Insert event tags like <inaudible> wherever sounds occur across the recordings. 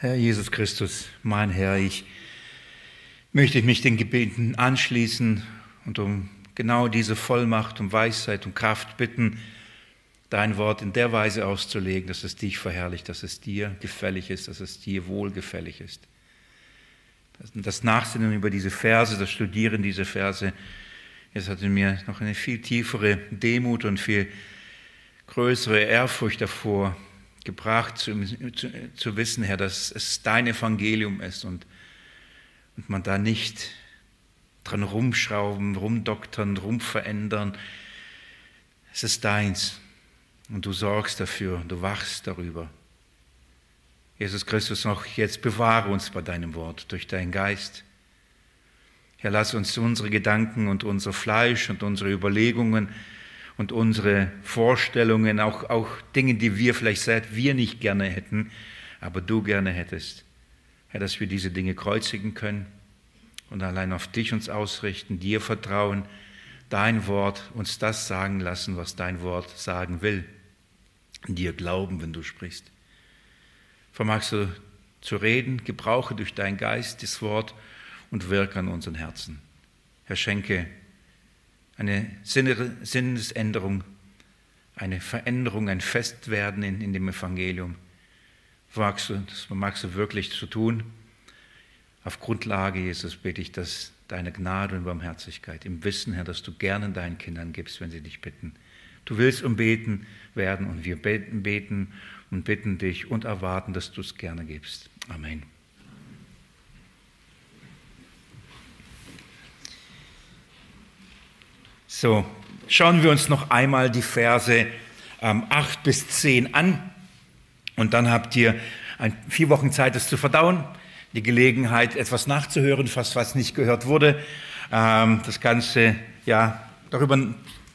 Herr Jesus Christus, mein Herr, ich möchte mich den Gebeten anschließen und um genau diese Vollmacht und Weisheit und Kraft bitten, dein Wort in der Weise auszulegen, dass es dich verherrlicht, dass es dir gefällig ist, dass es dir wohlgefällig ist. Das Nachsinnen über diese Verse, das Studieren dieser Verse, es hat in mir noch eine viel tiefere Demut und viel größere Ehrfurcht davor gebracht, zu, zu, zu, wissen, Herr, dass es dein Evangelium ist und, und man da nicht dran rumschrauben, rumdoktern, rumverändern. Es ist deins und du sorgst dafür, du wachst darüber. Jesus Christus, noch jetzt bewahre uns bei deinem Wort durch deinen Geist. Herr, lass uns unsere Gedanken und unser Fleisch und unsere Überlegungen und unsere Vorstellungen, auch, auch Dinge, die wir vielleicht seit wir nicht gerne hätten, aber du gerne hättest. Herr, dass wir diese Dinge kreuzigen können und allein auf dich uns ausrichten, dir vertrauen, dein Wort uns das sagen lassen, was dein Wort sagen will, dir glauben, wenn du sprichst. Vermagst du zu reden, gebrauche durch dein Geist das Wort und wirke an unseren Herzen. Herr, schenke eine Sinnesänderung, eine Veränderung, ein Festwerden in, in dem Evangelium. Magst du, das magst du wirklich zu tun. Auf Grundlage, Jesus, bete ich, dass deine Gnade und Barmherzigkeit im Wissen, Herr, dass du gerne deinen Kindern gibst, wenn sie dich bitten. Du willst umbeten werden und wir beten, beten und bitten dich und erwarten, dass du es gerne gibst. Amen. So, schauen wir uns noch einmal die Verse ähm, 8 bis 10 an und dann habt ihr ein, vier Wochen Zeit, es zu verdauen, die Gelegenheit, etwas nachzuhören, fast was nicht gehört wurde, ähm, das Ganze, ja, darüber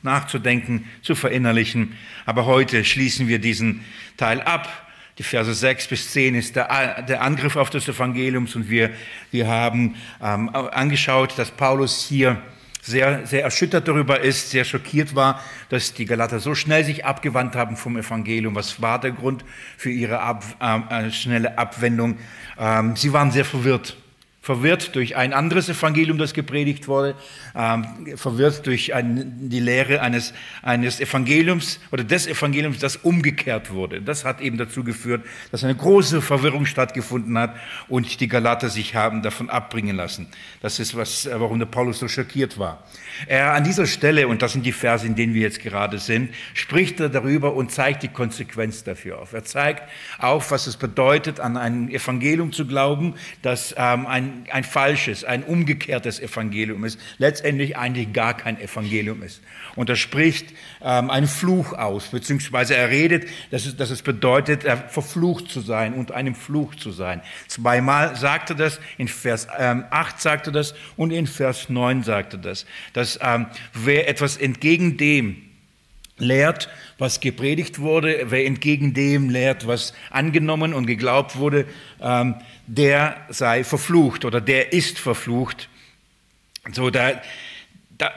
nachzudenken, zu verinnerlichen. Aber heute schließen wir diesen Teil ab. Die Verse 6 bis 10 ist der, der Angriff auf das Evangelium und wir, wir haben ähm, angeschaut, dass Paulus hier sehr, sehr erschüttert darüber ist, sehr schockiert war, dass die Galater so schnell sich abgewandt haben vom Evangelium. Was war der Grund für ihre ab, äh, schnelle Abwendung? Ähm, sie waren sehr verwirrt verwirrt durch ein anderes Evangelium, das gepredigt wurde, ähm, verwirrt durch ein, die Lehre eines, eines Evangeliums oder des Evangeliums, das umgekehrt wurde. Das hat eben dazu geführt, dass eine große Verwirrung stattgefunden hat und die Galater sich haben davon abbringen lassen. Das ist, was, warum der Paulus so schockiert war. Er an dieser Stelle, und das sind die Verse, in denen wir jetzt gerade sind, spricht er darüber und zeigt die Konsequenz dafür auf. Er zeigt auf, was es bedeutet, an ein Evangelium zu glauben, das ähm, ein ein, falsches, ein umgekehrtes Evangelium ist, letztendlich eigentlich gar kein Evangelium ist. Und er spricht ähm, einen Fluch aus, beziehungsweise er redet, dass es, dass es bedeutet, er verflucht zu sein und einem Fluch zu sein. Zweimal sagt er das, in Vers ähm, 8 sagt er das und in Vers 9 sagt er das, dass ähm, wer etwas entgegen dem, lehrt, was gepredigt wurde, wer entgegen dem lehrt, was angenommen und geglaubt wurde, ähm, der sei verflucht oder der ist verflucht. So, da,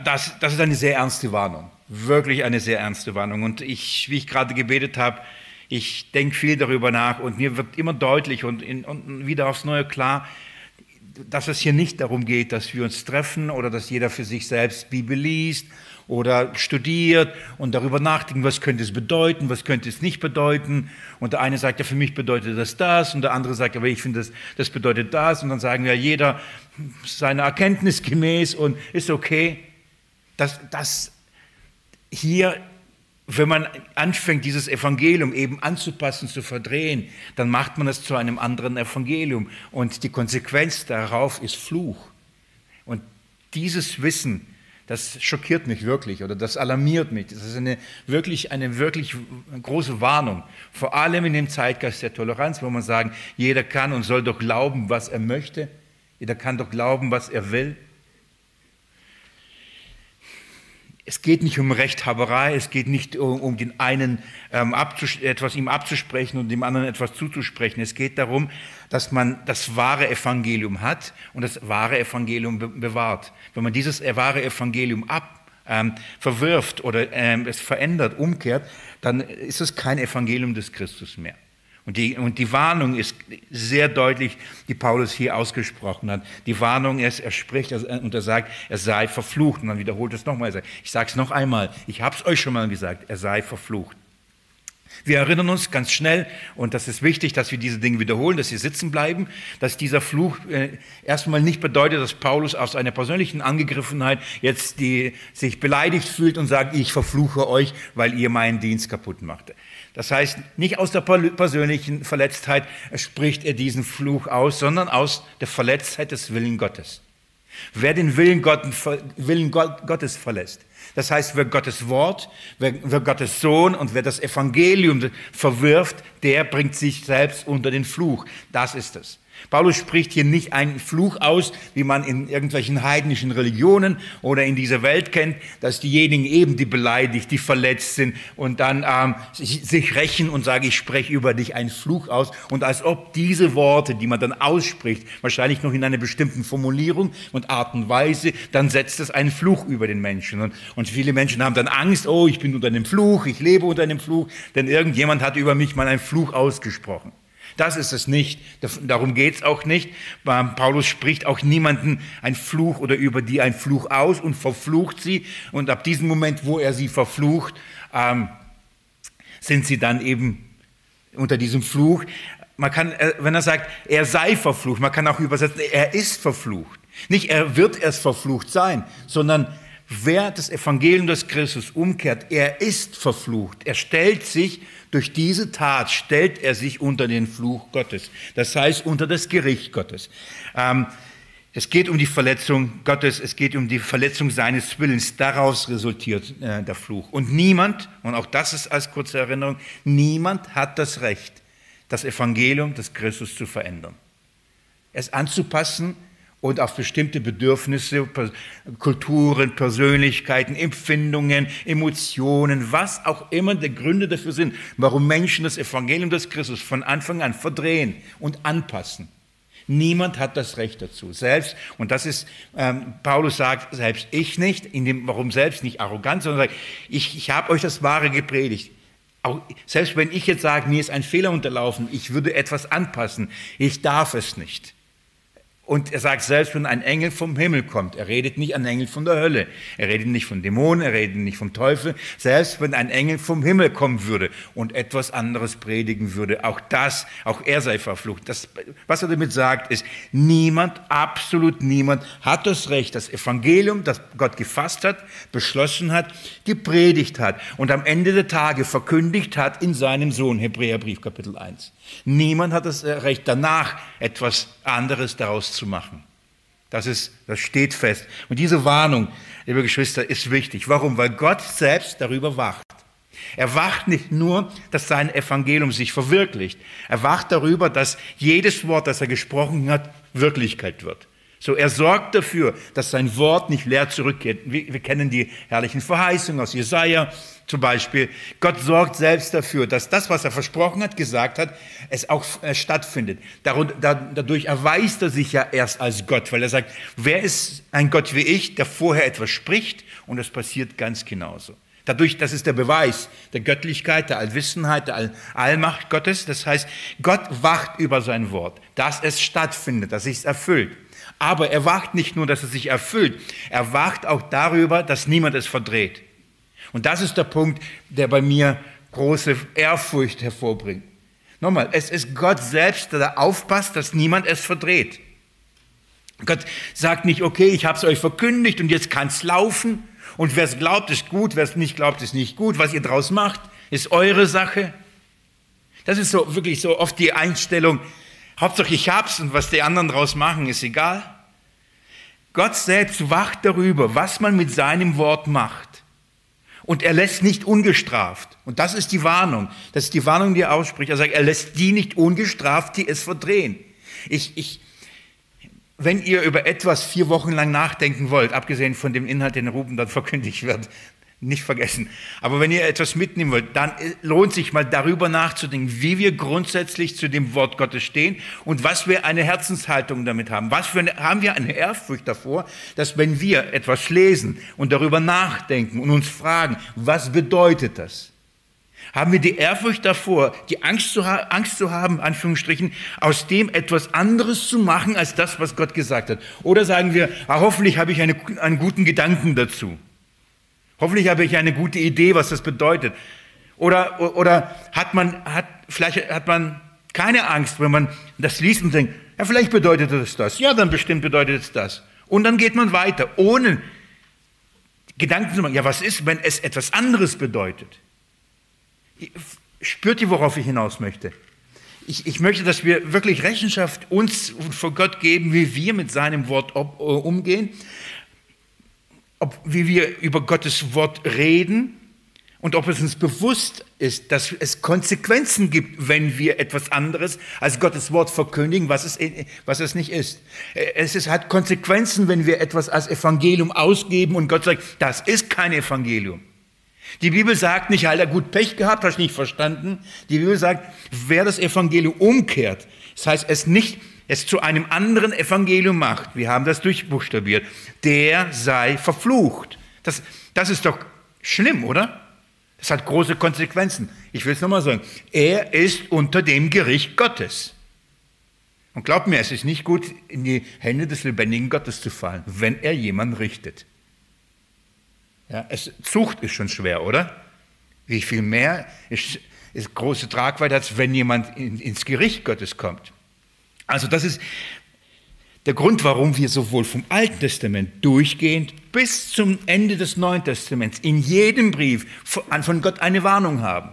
das, das ist eine sehr ernste Warnung, wirklich eine sehr ernste Warnung. Und ich, wie ich gerade gebetet habe, ich denke viel darüber nach und mir wird immer deutlich und, in, und wieder aufs Neue klar, dass es hier nicht darum geht, dass wir uns treffen oder dass jeder für sich selbst Bibel liest oder studiert und darüber nachdenken, was könnte es bedeuten, was könnte es nicht bedeuten. Und der eine sagt, ja, für mich bedeutet das das und der andere sagt, aber ich finde, das, das bedeutet das. Und dann sagen wir, jeder seiner Erkenntnis gemäß und ist okay. Das, das hier, wenn man anfängt, dieses Evangelium eben anzupassen, zu verdrehen, dann macht man es zu einem anderen Evangelium. Und die Konsequenz darauf ist Fluch. Und dieses Wissen, das schockiert mich wirklich oder das alarmiert mich. Das ist eine wirklich, eine wirklich große Warnung. Vor allem in dem Zeitgeist der Toleranz, wo man sagen, jeder kann und soll doch glauben, was er möchte. Jeder kann doch glauben, was er will. Es geht nicht um Rechthaberei, es geht nicht um, um den einen ähm, etwas ihm abzusprechen und dem anderen etwas zuzusprechen. Es geht darum, dass man das wahre Evangelium hat und das wahre Evangelium be bewahrt. Wenn man dieses wahre Evangelium ab, ähm, verwirft oder ähm, es verändert, umkehrt, dann ist es kein Evangelium des Christus mehr. Und die, und die Warnung ist sehr deutlich, die Paulus hier ausgesprochen hat. Die Warnung ist, er spricht und er sagt, er sei verflucht. Und dann wiederholt es nochmal. Ich sage es noch einmal, ich habe es euch schon mal gesagt, er sei verflucht. Wir erinnern uns ganz schnell, und das ist wichtig, dass wir diese Dinge wiederholen, dass sie sitzen bleiben, dass dieser Fluch äh, erstmal nicht bedeutet, dass Paulus aus einer persönlichen Angegriffenheit jetzt die, sich beleidigt fühlt und sagt, ich verfluche euch, weil ihr meinen Dienst kaputt machte. Das heißt, nicht aus der persönlichen Verletztheit spricht er diesen Fluch aus, sondern aus der Verletztheit des Willen Gottes. Wer den Willen, Gottes verlässt, das heißt, wer Gottes Wort, wer, wer Gottes Sohn und wer das Evangelium verwirft, der bringt sich selbst unter den Fluch. Das ist es. Paulus spricht hier nicht einen Fluch aus, wie man in irgendwelchen heidnischen Religionen oder in dieser Welt kennt, dass diejenigen eben, die beleidigt, die verletzt sind und dann ähm, sich, rächen und sagen, ich spreche über dich einen Fluch aus und als ob diese Worte, die man dann ausspricht, wahrscheinlich noch in einer bestimmten Formulierung und Art und Weise, dann setzt es einen Fluch über den Menschen. Und, und viele Menschen haben dann Angst, oh, ich bin unter einem Fluch, ich lebe unter einem Fluch, denn irgendjemand hat über mich mal einen Fluch ausgesprochen. Das ist es nicht. Darum geht es auch nicht. Paulus spricht auch niemanden ein Fluch oder über die ein Fluch aus und verflucht sie. Und ab diesem Moment, wo er sie verflucht, ähm, sind sie dann eben unter diesem Fluch. Man kann, äh, wenn er sagt, er sei verflucht, man kann auch übersetzen, er ist verflucht. Nicht er wird erst verflucht sein, sondern wer das Evangelium des Christus umkehrt, er ist verflucht. Er stellt sich durch diese Tat stellt er sich unter den Fluch Gottes, das heißt unter das Gericht Gottes. Ähm, es geht um die Verletzung Gottes, es geht um die Verletzung seines Willens. Daraus resultiert äh, der Fluch. Und niemand, und auch das ist als kurze Erinnerung, niemand hat das Recht, das Evangelium des Christus zu verändern. Es anzupassen und auf bestimmte Bedürfnisse, Kulturen, Persönlichkeiten, Empfindungen, Emotionen, was auch immer die Gründe dafür sind, warum Menschen das Evangelium des Christus von Anfang an verdrehen und anpassen. Niemand hat das Recht dazu. Selbst, und das ist, ähm, Paulus sagt, selbst ich nicht, in dem, warum selbst nicht arrogant, sondern sagt, ich, ich habe euch das Wahre gepredigt. Auch, selbst wenn ich jetzt sage, mir ist ein Fehler unterlaufen, ich würde etwas anpassen, ich darf es nicht. Und er sagt selbst, wenn ein Engel vom Himmel kommt, er redet nicht an Engel von der Hölle, er redet nicht von Dämonen, er redet nicht vom Teufel, selbst wenn ein Engel vom Himmel kommen würde und etwas anderes predigen würde, auch das, auch er sei verflucht. Das, was er damit sagt, ist, niemand, absolut niemand hat das Recht, das Evangelium, das Gott gefasst hat, beschlossen hat, gepredigt hat und am Ende der Tage verkündigt hat in seinem Sohn, Hebräerbrief Kapitel 1. Niemand hat das Recht, danach etwas anderes daraus zu machen. Das, ist, das steht fest. Und diese Warnung, liebe Geschwister, ist wichtig. Warum? Weil Gott selbst darüber wacht. Er wacht nicht nur, dass sein Evangelium sich verwirklicht. Er wacht darüber, dass jedes Wort, das er gesprochen hat, Wirklichkeit wird. So, er sorgt dafür, dass sein Wort nicht leer zurückkehrt. Wir, wir kennen die herrlichen Verheißungen aus Jesaja zum Beispiel. Gott sorgt selbst dafür, dass das, was er versprochen hat, gesagt hat, es auch äh, stattfindet. Dadurch erweist er sich ja erst als Gott, weil er sagt, wer ist ein Gott wie ich, der vorher etwas spricht und es passiert ganz genauso. Dadurch, das ist der Beweis der Göttlichkeit, der Allwissenheit, der Allmacht Gottes. Das heißt, Gott wacht über sein Wort, dass es stattfindet, dass es sich erfüllt. Aber er wacht nicht nur, dass es sich erfüllt, er wacht auch darüber, dass niemand es verdreht. Und das ist der Punkt, der bei mir große Ehrfurcht hervorbringt. Nochmal, es ist Gott selbst, der aufpasst, dass niemand es verdreht. Gott sagt nicht, okay, ich habe es euch verkündigt und jetzt kann es laufen. Und wer es glaubt, ist gut, wer es nicht glaubt, ist nicht gut. Was ihr daraus macht, ist eure Sache. Das ist so wirklich so oft die Einstellung, Hauptsache ich hab's und was die anderen daraus machen, ist egal. Gott selbst wacht darüber, was man mit seinem Wort macht. Und er lässt nicht ungestraft. Und das ist die Warnung. Das ist die Warnung, die er ausspricht. Er sagt, er lässt die nicht ungestraft, die es verdrehen. Ich, ich, wenn ihr über etwas vier Wochen lang nachdenken wollt, abgesehen von dem Inhalt, den Ruben dann verkündigt wird, nicht vergessen. Aber wenn ihr etwas mitnehmen wollt, dann lohnt sich mal darüber nachzudenken, wie wir grundsätzlich zu dem Wort Gottes stehen und was wir eine Herzenshaltung damit haben. Was für eine, haben wir eine Ehrfurcht davor, dass wenn wir etwas lesen und darüber nachdenken und uns fragen, was bedeutet das? Haben wir die Ehrfurcht davor, die Angst zu, Angst zu haben, Anführungsstrichen, aus dem etwas anderes zu machen als das, was Gott gesagt hat? Oder sagen wir, ah, hoffentlich habe ich eine, einen guten Gedanken dazu. Hoffentlich habe ich eine gute Idee, was das bedeutet. Oder, oder hat man, hat, vielleicht hat man keine Angst, wenn man das liest und denkt, ja, vielleicht bedeutet es das. Ja, dann bestimmt bedeutet es das. Und dann geht man weiter, ohne Gedanken zu machen. Ja, was ist, wenn es etwas anderes bedeutet? Spürt ihr, worauf ich hinaus möchte? Ich, ich möchte, dass wir wirklich Rechenschaft uns vor Gott geben, wie wir mit seinem Wort ob, umgehen, ob, wie wir über Gottes Wort reden und ob es uns bewusst ist, dass es Konsequenzen gibt, wenn wir etwas anderes als Gottes Wort verkündigen, was es, was es nicht ist. Es ist, hat Konsequenzen, wenn wir etwas als Evangelium ausgeben und Gott sagt, das ist kein Evangelium. Die Bibel sagt nicht, Alter, gut Pech gehabt, hast nicht verstanden. Die Bibel sagt, wer das Evangelium umkehrt, das heißt, es nicht, es zu einem anderen Evangelium macht, wir haben das durchbuchstabiert, der sei verflucht. Das, das ist doch schlimm, oder? Das hat große Konsequenzen. Ich will es nochmal sagen. Er ist unter dem Gericht Gottes. Und glaubt mir, es ist nicht gut, in die Hände des lebendigen Gottes zu fallen, wenn er jemanden richtet. Ja, es, Zucht ist schon schwer, oder? Wie viel mehr ist, ist große Tragweite, als wenn jemand in, ins Gericht Gottes kommt. Also das ist der Grund, warum wir sowohl vom Alten Testament durchgehend bis zum Ende des Neuen Testaments in jedem Brief von Gott eine Warnung haben.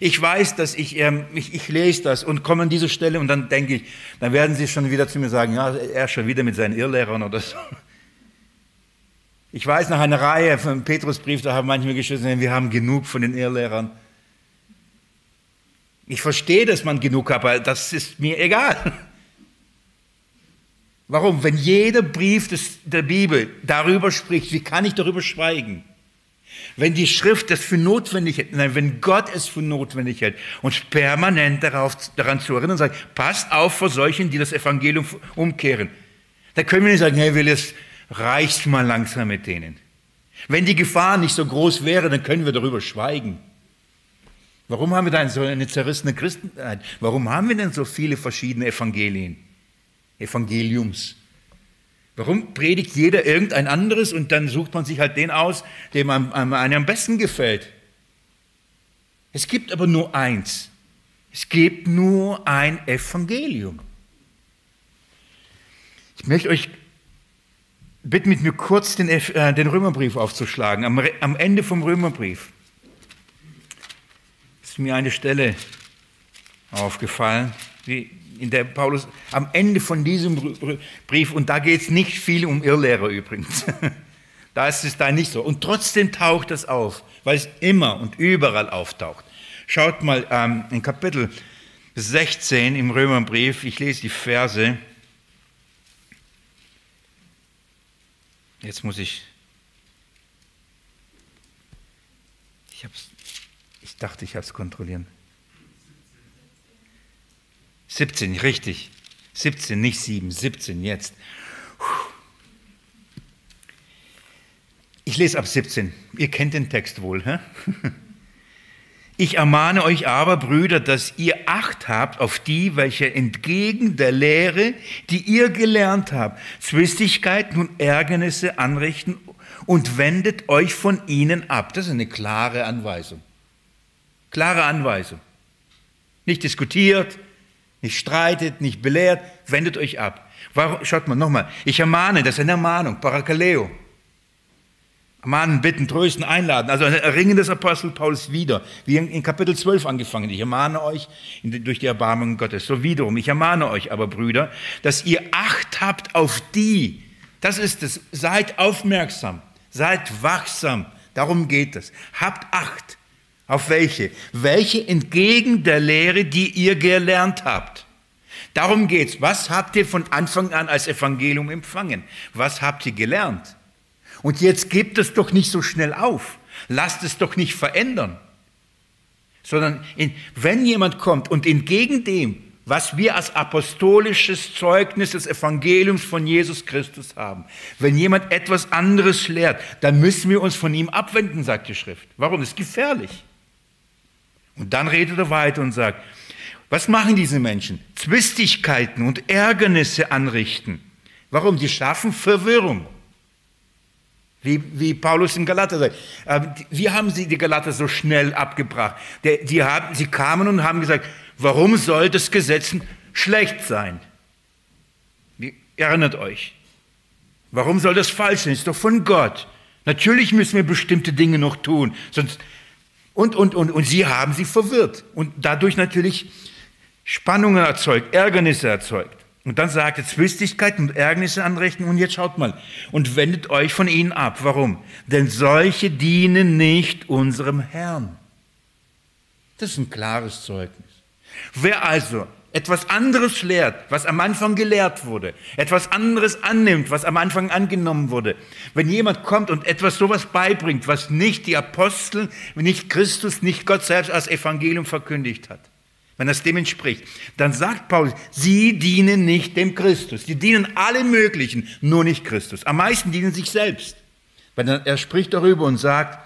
Ich weiß, dass ich, ähm, ich, ich lese das und komme an diese Stelle und dann denke ich, dann werden sie schon wieder zu mir sagen, ja, er schon wieder mit seinen Irrlehrern oder so. Ich weiß nach einer Reihe vom Petrusbrief, da haben manche geschrieben, wir haben genug von den Irrlehrern. Ich verstehe, dass man genug hat, aber das ist mir egal. Warum? Wenn jeder Brief des, der Bibel darüber spricht, wie kann ich darüber schweigen? Wenn die Schrift das für notwendig hält, nein, wenn Gott es für notwendig hält, uns permanent darauf, daran zu erinnern sagt, passt auf vor solchen, die das Evangelium umkehren. Da können wir nicht sagen, hey, will es reicht mal langsam mit denen. Wenn die Gefahr nicht so groß wäre, dann können wir darüber schweigen. Warum haben wir dann so eine zerrissene Christenheit? Warum haben wir denn so viele verschiedene Evangelien? Evangeliums. Warum predigt jeder irgendein anderes und dann sucht man sich halt den aus, dem einem, einem am besten gefällt? Es gibt aber nur eins. Es gibt nur ein Evangelium. Ich möchte euch bitten, mit mir kurz den, äh, den Römerbrief aufzuschlagen. Am, am Ende vom Römerbrief ist mir eine Stelle aufgefallen, in der Paulus am Ende von diesem Brief, und da geht es nicht viel um Irrlehrer übrigens, <laughs> da ist es da nicht so. Und trotzdem taucht es auf, weil es immer und überall auftaucht. Schaut mal ähm, in Kapitel 16 im Römerbrief, ich lese die Verse. Jetzt muss ich. Ich, hab's, ich dachte, ich habe es kontrollieren. 17, richtig. 17, nicht 7, 17 jetzt. Ich lese ab 17. Ihr kennt den Text wohl. Hä? <laughs> Ich ermahne euch aber, Brüder, dass ihr Acht habt auf die, welche entgegen der Lehre, die ihr gelernt habt, Zwistigkeiten und Ärgernisse anrichten und wendet euch von ihnen ab. Das ist eine klare Anweisung. Klare Anweisung. Nicht diskutiert, nicht streitet, nicht belehrt, wendet euch ab. Warum, schaut mal nochmal, ich ermahne, das ist eine Ermahnung, Parakaleo. Ermahnen, bitten, trösten, einladen. Also ein Erringen des Apostel Paulus wieder, wie in Kapitel 12 angefangen. Ich ermahne euch durch die Erbarmung Gottes. So wiederum, ich ermahne euch aber, Brüder, dass ihr Acht habt auf die, das ist es, seid aufmerksam, seid wachsam, darum geht es. Habt Acht auf welche? Welche entgegen der Lehre, die ihr gelernt habt. Darum geht's. Was habt ihr von Anfang an als Evangelium empfangen? Was habt ihr gelernt? Und jetzt gebt es doch nicht so schnell auf. Lasst es doch nicht verändern. Sondern in, wenn jemand kommt und entgegen dem, was wir als apostolisches Zeugnis des Evangeliums von Jesus Christus haben. Wenn jemand etwas anderes lehrt, dann müssen wir uns von ihm abwenden, sagt die Schrift. Warum? Das ist gefährlich. Und dann redet er weiter und sagt, was machen diese Menschen? Zwistigkeiten und Ärgernisse anrichten. Warum? Die schaffen Verwirrung. Wie, wie Paulus in Galater sagt. Wie haben sie die Galater so schnell abgebracht? Die haben, sie kamen und haben gesagt, warum soll das Gesetz schlecht sein? Wie, erinnert euch. Warum soll das falsch sein? Ist doch von Gott. Natürlich müssen wir bestimmte Dinge noch tun. Sonst, und, und, und, und sie haben sie verwirrt und dadurch natürlich Spannungen erzeugt, Ärgernisse erzeugt. Und dann sagt er Zwistigkeiten und Ärgernisse anrichten und jetzt schaut mal und wendet euch von ihnen ab. Warum? Denn solche dienen nicht unserem Herrn. Das ist ein klares Zeugnis. Wer also etwas anderes lehrt, was am Anfang gelehrt wurde, etwas anderes annimmt, was am Anfang angenommen wurde, wenn jemand kommt und etwas sowas beibringt, was nicht die Apostel, nicht Christus, nicht Gott selbst als Evangelium verkündigt hat, wenn das dem entspricht, dann sagt Paulus, sie dienen nicht dem Christus. Die dienen alle möglichen, nur nicht Christus. Am meisten dienen sich selbst. Weil er spricht darüber und sagt,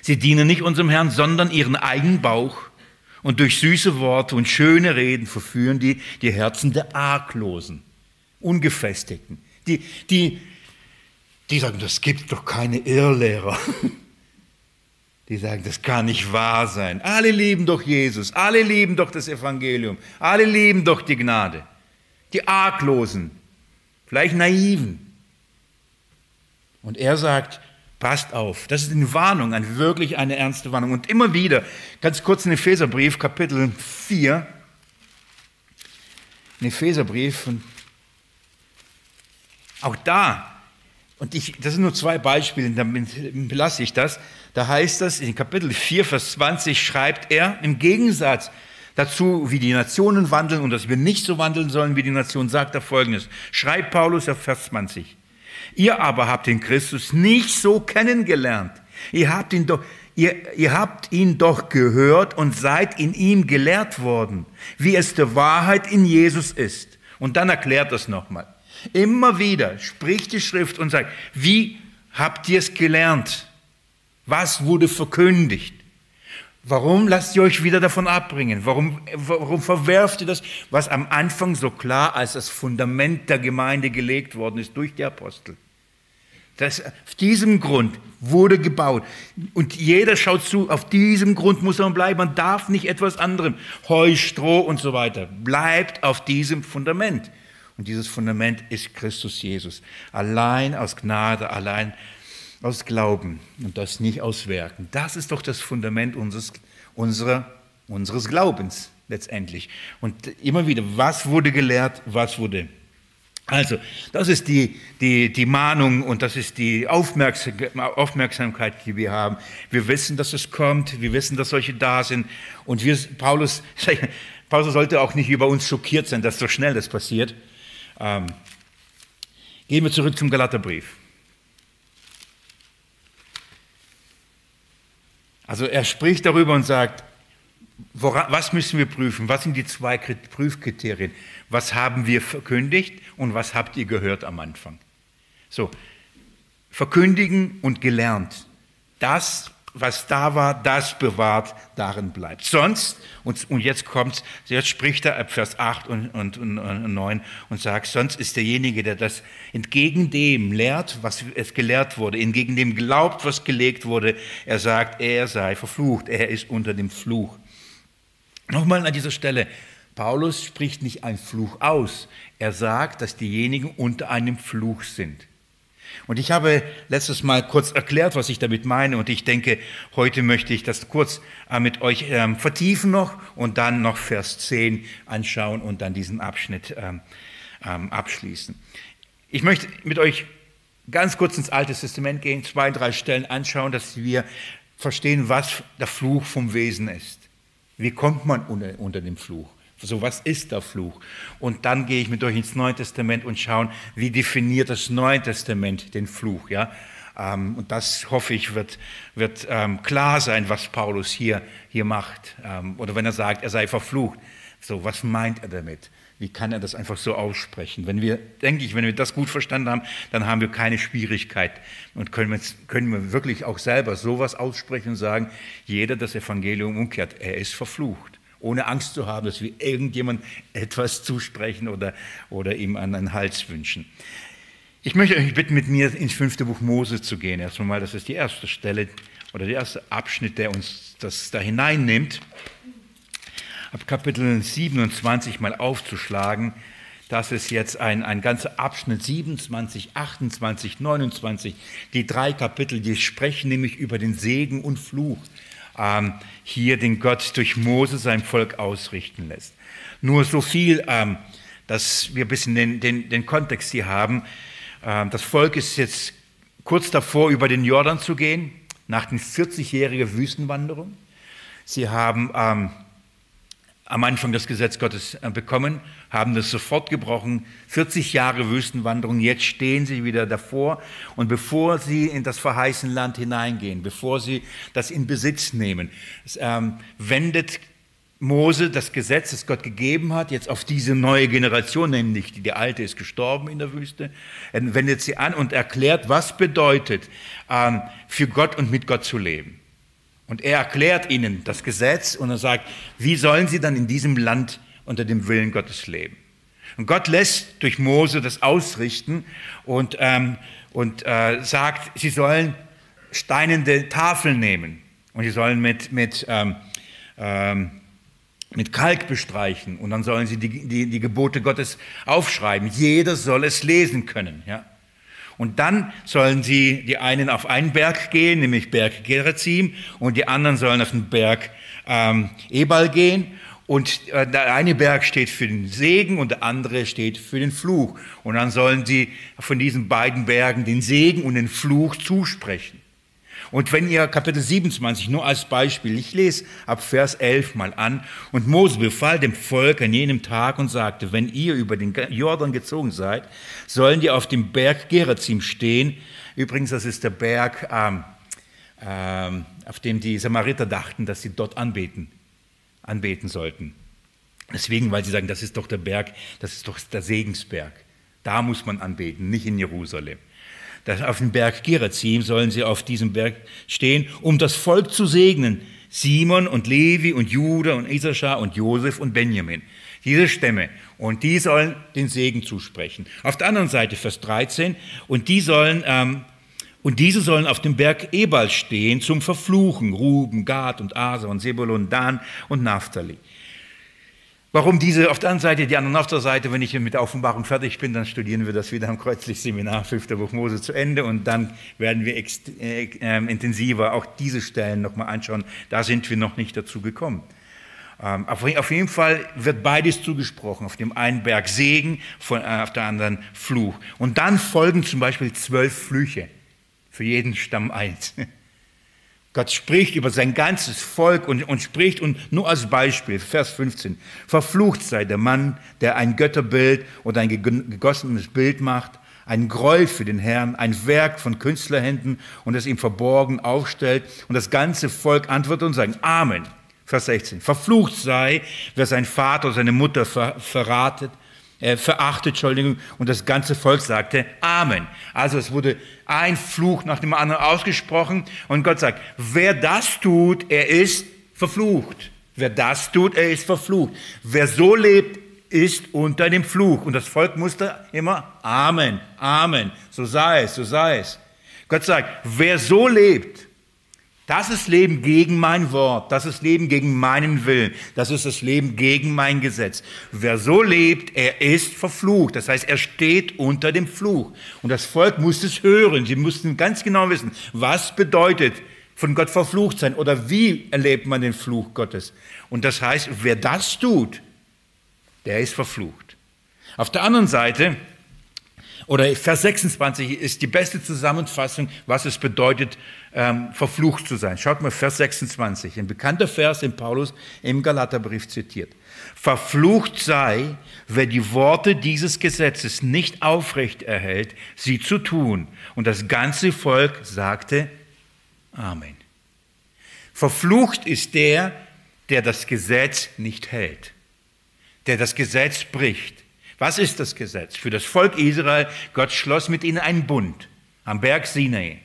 sie dienen nicht unserem Herrn, sondern ihren eigenen Bauch. Und durch süße Worte und schöne Reden verführen die die Herzen der Arglosen, Ungefestigten. Die, die, die sagen, das gibt doch keine Irrlehrer. <laughs> die sagen, das kann nicht wahr sein. Alle lieben doch Jesus, alle lieben doch das Evangelium, alle lieben doch die Gnade. Die Arglosen, vielleicht Naiven. Und er sagt, passt auf, das ist eine Warnung, eine wirklich eine ernste Warnung. Und immer wieder, ganz kurz in Epheserbrief, Kapitel 4, in Epheserbrief, auch da und ich, das sind nur zwei Beispiele, damit belasse ich das. Da heißt das, in Kapitel 4, Vers 20 schreibt er, im Gegensatz dazu, wie die Nationen wandeln und dass wir nicht so wandeln sollen, wie die Nation, sagt er folgendes. Schreibt Paulus auf Vers 20. Ihr aber habt den Christus nicht so kennengelernt. Ihr habt ihn doch, ihr, ihr habt ihn doch gehört und seid in ihm gelehrt worden, wie es der Wahrheit in Jesus ist. Und dann erklärt das nochmal. Immer wieder spricht die Schrift und sagt, wie habt ihr es gelernt? Was wurde verkündigt? Warum lasst ihr euch wieder davon abbringen? Warum, warum verwerft ihr das, was am Anfang so klar als das Fundament der Gemeinde gelegt worden ist durch die Apostel? Das, auf diesem Grund wurde gebaut. Und jeder schaut zu, auf diesem Grund muss man bleiben. Man darf nicht etwas anderem, Heu, Stroh und so weiter. Bleibt auf diesem Fundament. Und dieses Fundament ist Christus Jesus. Allein aus Gnade, allein aus Glauben und das nicht aus Werken. Das ist doch das Fundament unseres, unserer, unseres Glaubens letztendlich. Und immer wieder, was wurde gelehrt, was wurde also, das ist die, die, die Mahnung und das ist die Aufmerksamkeit, die wir haben. Wir wissen, dass es kommt, wir wissen, dass solche da sind. Und wir, Paulus, <laughs> Paulus sollte auch nicht über uns schockiert sein, dass so schnell das passiert. Ähm, gehen wir zurück zum Galaterbrief. Also er spricht darüber und sagt, woran, was müssen wir prüfen? Was sind die zwei Prüfkriterien? Was haben wir verkündigt und was habt ihr gehört am Anfang? So, verkündigen und gelernt. Das was da war, das bewahrt, darin bleibt. Sonst, und, und jetzt kommt, jetzt spricht er ab Vers 8 und, und, und 9 und sagt, sonst ist derjenige, der das entgegen dem lehrt, was es gelehrt wurde, entgegen dem glaubt, was gelegt wurde, er sagt, er sei verflucht, er ist unter dem Fluch. Nochmal an dieser Stelle, Paulus spricht nicht einen Fluch aus, er sagt, dass diejenigen unter einem Fluch sind. Und ich habe letztes Mal kurz erklärt, was ich damit meine. Und ich denke, heute möchte ich das kurz äh, mit euch ähm, vertiefen noch und dann noch Vers 10 anschauen und dann diesen Abschnitt ähm, ähm, abschließen. Ich möchte mit euch ganz kurz ins Alte Testament gehen, zwei, drei Stellen anschauen, dass wir verstehen, was der Fluch vom Wesen ist. Wie kommt man unter, unter dem Fluch? So, was ist der Fluch? Und dann gehe ich mit euch ins Neue Testament und schauen, wie definiert das Neue Testament den Fluch, ja? Ähm, und das hoffe ich wird, wird ähm, klar sein, was Paulus hier, hier macht. Ähm, oder wenn er sagt, er sei verflucht. So, was meint er damit? Wie kann er das einfach so aussprechen? Wenn wir, denke ich, wenn wir das gut verstanden haben, dann haben wir keine Schwierigkeit und können wir, können wir wirklich auch selber sowas aussprechen und sagen, jeder das Evangelium umkehrt, er ist verflucht. Ohne Angst zu haben, dass wir irgendjemand etwas zusprechen oder, oder ihm an den Hals wünschen. Ich möchte euch bitten, mit mir ins fünfte Buch Mose zu gehen. Erstmal, das ist die erste Stelle oder der erste Abschnitt, der uns das da hineinnimmt ab Kapitel 27 mal aufzuschlagen. Das ist jetzt ein, ein ganzer Abschnitt 27, 28, 29. Die drei Kapitel, die sprechen nämlich über den Segen und Fluch, ähm, hier den Gott durch Mose sein Volk ausrichten lässt. Nur so viel, ähm, dass wir ein bisschen den, den, den Kontext hier haben. Ähm, das Volk ist jetzt kurz davor, über den Jordan zu gehen, nach den 40-jährigen Wüstenwanderung. Sie haben ähm, am Anfang das Gesetz Gottes äh, bekommen, haben das sofort gebrochen. 40 Jahre Wüstenwanderung, jetzt stehen sie wieder davor. Und bevor sie in das verheißene Land hineingehen, bevor sie das in Besitz nehmen, ähm, wendet Mose das Gesetz, das Gott gegeben hat, jetzt auf diese neue Generation, nämlich die, die alte ist gestorben in der Wüste, wendet sie an und erklärt, was bedeutet, ähm, für Gott und mit Gott zu leben. Und er erklärt ihnen das Gesetz und er sagt, wie sollen sie dann in diesem Land unter dem Willen Gottes leben? Und Gott lässt durch Mose das ausrichten und, ähm, und äh, sagt, sie sollen steinende Tafeln nehmen und sie sollen mit, mit, ähm, ähm, mit Kalk bestreichen und dann sollen sie die, die, die Gebote Gottes aufschreiben. Jeder soll es lesen können. Ja? Und dann sollen sie, die einen auf einen Berg gehen, nämlich Berg Gerizim, und die anderen sollen auf den Berg ähm, Ebal gehen. Und äh, der eine Berg steht für den Segen und der andere steht für den Fluch. Und dann sollen sie von diesen beiden Bergen den Segen und den Fluch zusprechen. Und wenn ihr Kapitel 27 nur als Beispiel, ich lese ab Vers 11 mal an, und Mose befahl dem Volk an jenem Tag und sagte, wenn ihr über den Jordan gezogen seid, sollen die auf dem Berg Gerizim stehen. Übrigens, das ist der Berg, ähm, ähm, auf dem die Samariter dachten, dass sie dort anbeten, anbeten sollten. Deswegen, weil sie sagen, das ist doch der Berg, das ist doch der Segensberg. Da muss man anbeten, nicht in Jerusalem auf dem Berg Gerizim sollen sie auf diesem Berg stehen, um das Volk zu segnen. Simon und Levi und Judah und Issachar und Josef und Benjamin. Diese Stämme. Und die sollen den Segen zusprechen. Auf der anderen Seite, Vers 13, und die sollen, ähm, und diese sollen auf dem Berg Ebal stehen zum Verfluchen. Ruben, Gad und Asa und Sebulon, Dan und Naphtali. Warum diese auf der einen Seite, die anderen auf der Seite? Wenn ich mit der Offenbarung fertig bin, dann studieren wir das wieder am Kreuzlich-Seminar, 5. Buch Mose zu Ende und dann werden wir äh, äh, intensiver auch diese Stellen nochmal anschauen. Da sind wir noch nicht dazu gekommen. Ähm, auf, auf, jeden Fall wird beides zugesprochen. Auf dem einen Berg Segen, von, äh, auf der anderen Fluch. Und dann folgen zum Beispiel zwölf Flüche. Für jeden Stamm eins. <laughs> Gott spricht über sein ganzes Volk und, und spricht, und nur als Beispiel, Vers 15, verflucht sei der Mann, der ein Götterbild oder ein gegossenes Bild macht, ein Gräuel für den Herrn, ein Werk von Künstlerhänden und es ihm verborgen aufstellt. Und das ganze Volk antwortet und sagt, Amen. Vers 16, verflucht sei, wer sein Vater oder seine Mutter ver verratet, äh, verachtet, Entschuldigung, und das ganze Volk sagte Amen. Also es wurde ein Fluch nach dem anderen ausgesprochen und Gott sagt, wer das tut, er ist verflucht. Wer das tut, er ist verflucht. Wer so lebt, ist unter dem Fluch. Und das Volk musste immer Amen, Amen, so sei es, so sei es. Gott sagt, wer so lebt, das ist Leben gegen mein Wort, das ist Leben gegen meinen Willen, das ist das Leben gegen mein Gesetz. Wer so lebt, er ist verflucht, das heißt, er steht unter dem Fluch. Und das Volk muss es hören, sie mussten ganz genau wissen, was bedeutet von Gott verflucht sein oder wie erlebt man den Fluch Gottes. Und das heißt, wer das tut, der ist verflucht. Auf der anderen Seite, oder Vers 26 ist die beste Zusammenfassung, was es bedeutet, ähm, verflucht zu sein. Schaut mal Vers 26, ein bekannter Vers, den Paulus im Galaterbrief zitiert. Verflucht sei, wer die Worte dieses Gesetzes nicht aufrecht erhält, sie zu tun. Und das ganze Volk sagte Amen. Verflucht ist der, der das Gesetz nicht hält. der das Gesetz bricht. Was ist das Gesetz? Für das Volk Israel, Gott schloss mit ihnen einen Bund am Berg Sinai.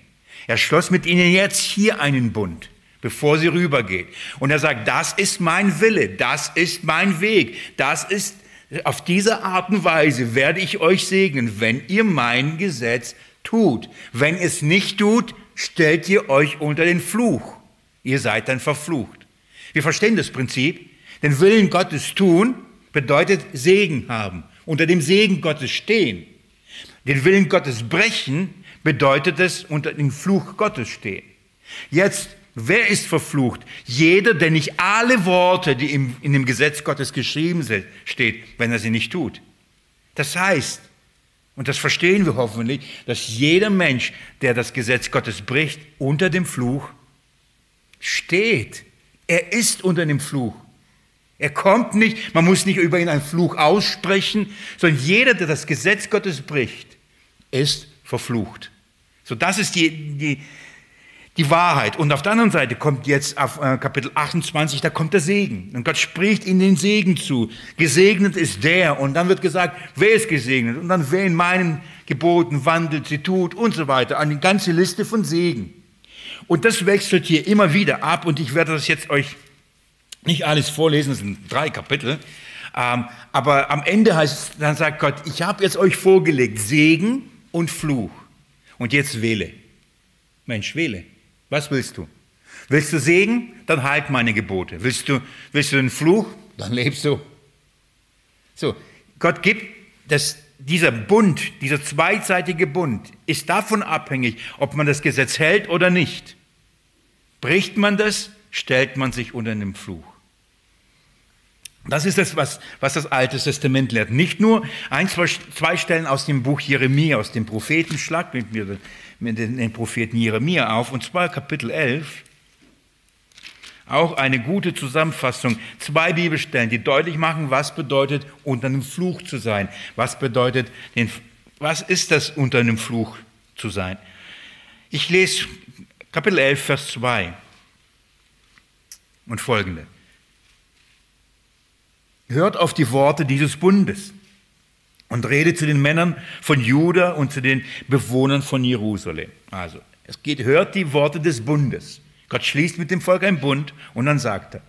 Er schloss mit ihnen jetzt hier einen Bund, bevor sie rübergeht. Und er sagt, das ist mein Wille, das ist mein Weg, das ist, auf diese Art und Weise werde ich euch segnen, wenn ihr mein Gesetz tut. Wenn es nicht tut, stellt ihr euch unter den Fluch. Ihr seid dann verflucht. Wir verstehen das Prinzip. Den Willen Gottes tun bedeutet Segen haben, unter dem Segen Gottes stehen. Den Willen Gottes brechen bedeutet es unter dem Fluch Gottes stehen. Jetzt, wer ist verflucht? Jeder, der nicht alle Worte, die im, in dem Gesetz Gottes geschrieben sind, steht, wenn er sie nicht tut. Das heißt, und das verstehen wir hoffentlich, dass jeder Mensch, der das Gesetz Gottes bricht, unter dem Fluch steht. Er ist unter dem Fluch. Er kommt nicht, man muss nicht über ihn einen Fluch aussprechen, sondern jeder, der das Gesetz Gottes bricht, ist verflucht. So, das ist die, die, die Wahrheit. Und auf der anderen Seite kommt jetzt auf äh, Kapitel 28, da kommt der Segen. Und Gott spricht ihnen den Segen zu. Gesegnet ist der. Und dann wird gesagt, wer ist gesegnet? Und dann wer in meinen Geboten wandelt, sie tut und so weiter. Eine ganze Liste von Segen. Und das wechselt hier immer wieder ab. Und ich werde das jetzt euch nicht alles vorlesen, das sind drei Kapitel. Ähm, aber am Ende heißt dann sagt Gott, ich habe jetzt euch vorgelegt Segen und Fluch. Und jetzt wähle. Mensch, wähle. Was willst du? Willst du Segen? Dann halt meine Gebote. Willst du, willst du den Fluch? Dann lebst du. So, Gott gibt, dass dieser Bund, dieser zweiseitige Bund, ist davon abhängig, ob man das Gesetz hält oder nicht. Bricht man das, stellt man sich unter den Fluch. Das ist das, was, was das Alte Testament lehrt. Nicht nur ein, zwei, zwei Stellen aus dem Buch Jeremia, aus dem Propheten, schlag mit mir mit den Propheten Jeremia auf, und zwar Kapitel 11. Auch eine gute Zusammenfassung. Zwei Bibelstellen, die deutlich machen, was bedeutet, unter einem Fluch zu sein. Was bedeutet, den, was ist das, unter einem Fluch zu sein? Ich lese Kapitel 11, Vers 2 und folgende. Hört auf die Worte dieses Bundes und redet zu den Männern von Juda und zu den Bewohnern von Jerusalem. Also, es geht, hört die Worte des Bundes. Gott schließt mit dem Volk einen Bund und dann sagt er,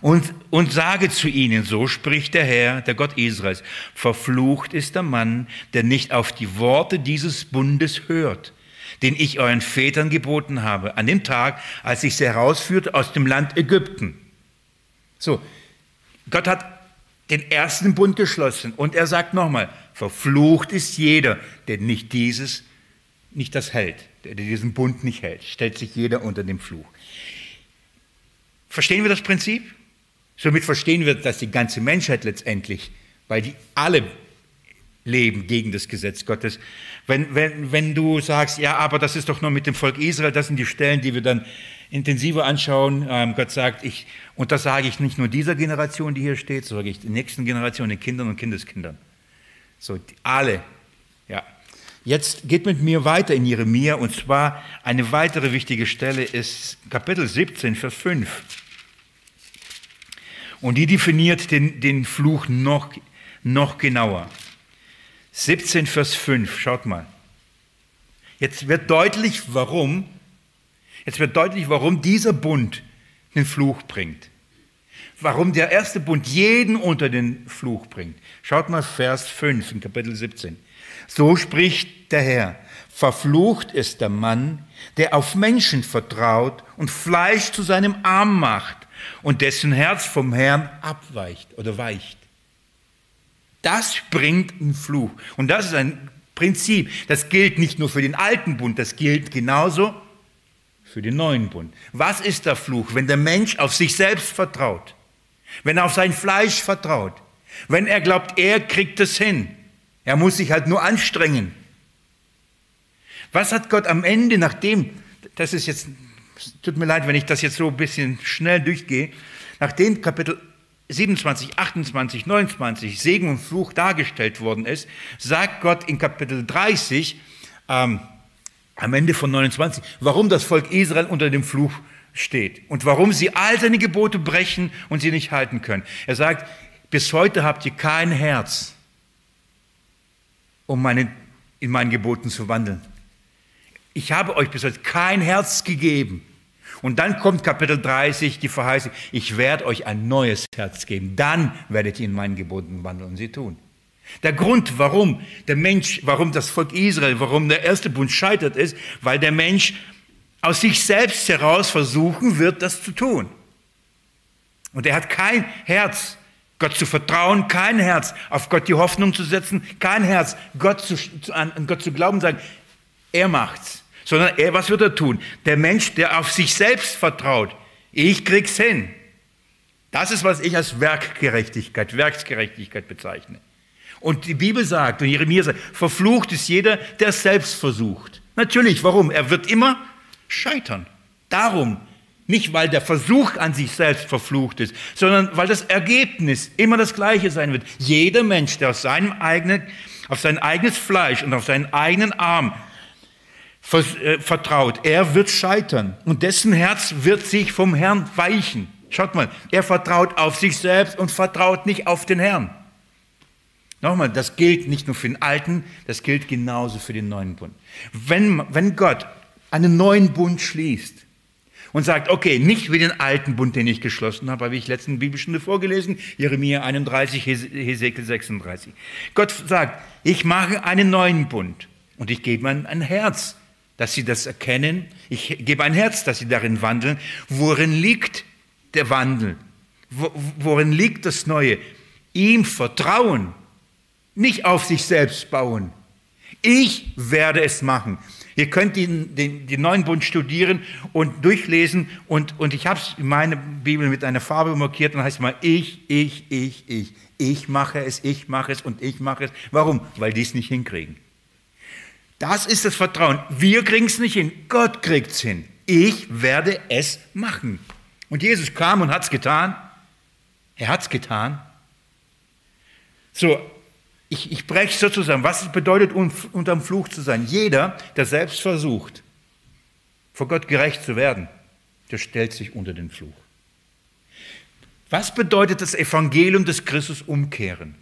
und, und sage zu ihnen, so spricht der Herr, der Gott Israels, verflucht ist der Mann, der nicht auf die Worte dieses Bundes hört, den ich euren Vätern geboten habe, an dem Tag, als ich sie herausführte aus dem Land Ägypten. So, Gott hat den ersten Bund geschlossen und er sagt nochmal, verflucht ist jeder, der nicht dieses, nicht das hält, der diesen Bund nicht hält, stellt sich jeder unter dem Fluch. Verstehen wir das Prinzip? Somit verstehen wir, dass die ganze Menschheit letztendlich, weil die alle leben gegen das Gesetz Gottes. Wenn, wenn, wenn du sagst, ja, aber das ist doch nur mit dem Volk Israel, das sind die Stellen, die wir dann intensiver anschauen. Ähm, Gott sagt, ich, und das sage ich nicht nur dieser Generation, die hier steht, so sage ich der nächsten Generation, den Kindern und Kindeskindern. So, alle. Ja. Jetzt geht mit mir weiter in Jeremia, und zwar eine weitere wichtige Stelle ist Kapitel 17, Vers 5. Und die definiert den, den Fluch noch, noch genauer. 17, Vers 5, schaut mal. Jetzt wird deutlich, warum, jetzt wird deutlich, warum dieser Bund den Fluch bringt. Warum der erste Bund jeden unter den Fluch bringt. Schaut mal Vers 5 in Kapitel 17. So spricht der Herr. Verflucht ist der Mann, der auf Menschen vertraut und Fleisch zu seinem Arm macht und dessen Herz vom Herrn abweicht oder weicht. Das bringt einen Fluch. Und das ist ein Prinzip. Das gilt nicht nur für den alten Bund, das gilt genauso für den neuen Bund. Was ist der Fluch? Wenn der Mensch auf sich selbst vertraut, wenn er auf sein Fleisch vertraut, wenn er glaubt, er kriegt es hin, er muss sich halt nur anstrengen. Was hat Gott am Ende, nachdem, das ist jetzt, tut mir leid, wenn ich das jetzt so ein bisschen schnell durchgehe, nachdem Kapitel 27, 28, 29 Segen und Fluch dargestellt worden ist, sagt Gott in Kapitel 30, ähm, am Ende von 29, warum das Volk Israel unter dem Fluch steht und warum sie all seine Gebote brechen und sie nicht halten können. Er sagt, bis heute habt ihr kein Herz, um meine, in meinen Geboten zu wandeln. Ich habe euch bis heute kein Herz gegeben. Und dann kommt Kapitel 30, die Verheißung, ich werde euch ein neues Herz geben. Dann werdet ihr in meinen Geboten wandeln und sie tun. Der Grund, warum der Mensch, warum das Volk Israel, warum der erste Bund scheitert, ist, weil der Mensch aus sich selbst heraus versuchen wird, das zu tun. Und er hat kein Herz, Gott zu vertrauen, kein Herz, auf Gott die Hoffnung zu setzen, kein Herz, Gott zu, an Gott zu glauben, sagen, er macht's. Sondern er, was wird er tun? Der Mensch, der auf sich selbst vertraut, ich krieg's hin. Das ist, was ich als Werkgerechtigkeit, Werksgerechtigkeit bezeichne. Und die Bibel sagt, und Jeremia sagt, verflucht ist jeder, der selbst versucht. Natürlich, warum? Er wird immer scheitern. Darum, nicht weil der Versuch an sich selbst verflucht ist, sondern weil das Ergebnis immer das gleiche sein wird. Jeder Mensch, der auf, seinem eigenen, auf sein eigenes Fleisch und auf seinen eigenen Arm vertraut, er wird scheitern und dessen Herz wird sich vom Herrn weichen. Schaut mal, er vertraut auf sich selbst und vertraut nicht auf den Herrn. Nochmal, das gilt nicht nur für den alten, das gilt genauso für den neuen Bund. Wenn, wenn Gott einen neuen Bund schließt und sagt, okay, nicht wie den alten Bund, den ich geschlossen habe, habe ich letzten Bibelstunde vorgelesen, Jeremia 31, Hesekiel 36. Gott sagt, ich mache einen neuen Bund und ich gebe ihnen ein Herz, dass sie das erkennen. Ich gebe ein Herz, dass sie darin wandeln. Worin liegt der Wandel? Worin liegt das Neue? Ihm vertrauen, nicht auf sich selbst bauen. Ich werde es machen. Ihr könnt den, den, den neuen Bund studieren und durchlesen und, und ich habe es in meiner Bibel mit einer Farbe markiert und heißt mal ich, ich, ich, ich. Ich mache es, ich mache es und ich mache es. Warum? Weil die es nicht hinkriegen. Das ist das Vertrauen. Wir kriegen es nicht hin, Gott kriegt es hin. Ich werde es machen. Und Jesus kam und hat es getan. Er hat es getan. So, ich, ich breche so zusammen. Was bedeutet, unterm Fluch zu sein? Jeder, der selbst versucht, vor Gott gerecht zu werden, der stellt sich unter den Fluch. Was bedeutet das Evangelium des Christus umkehren?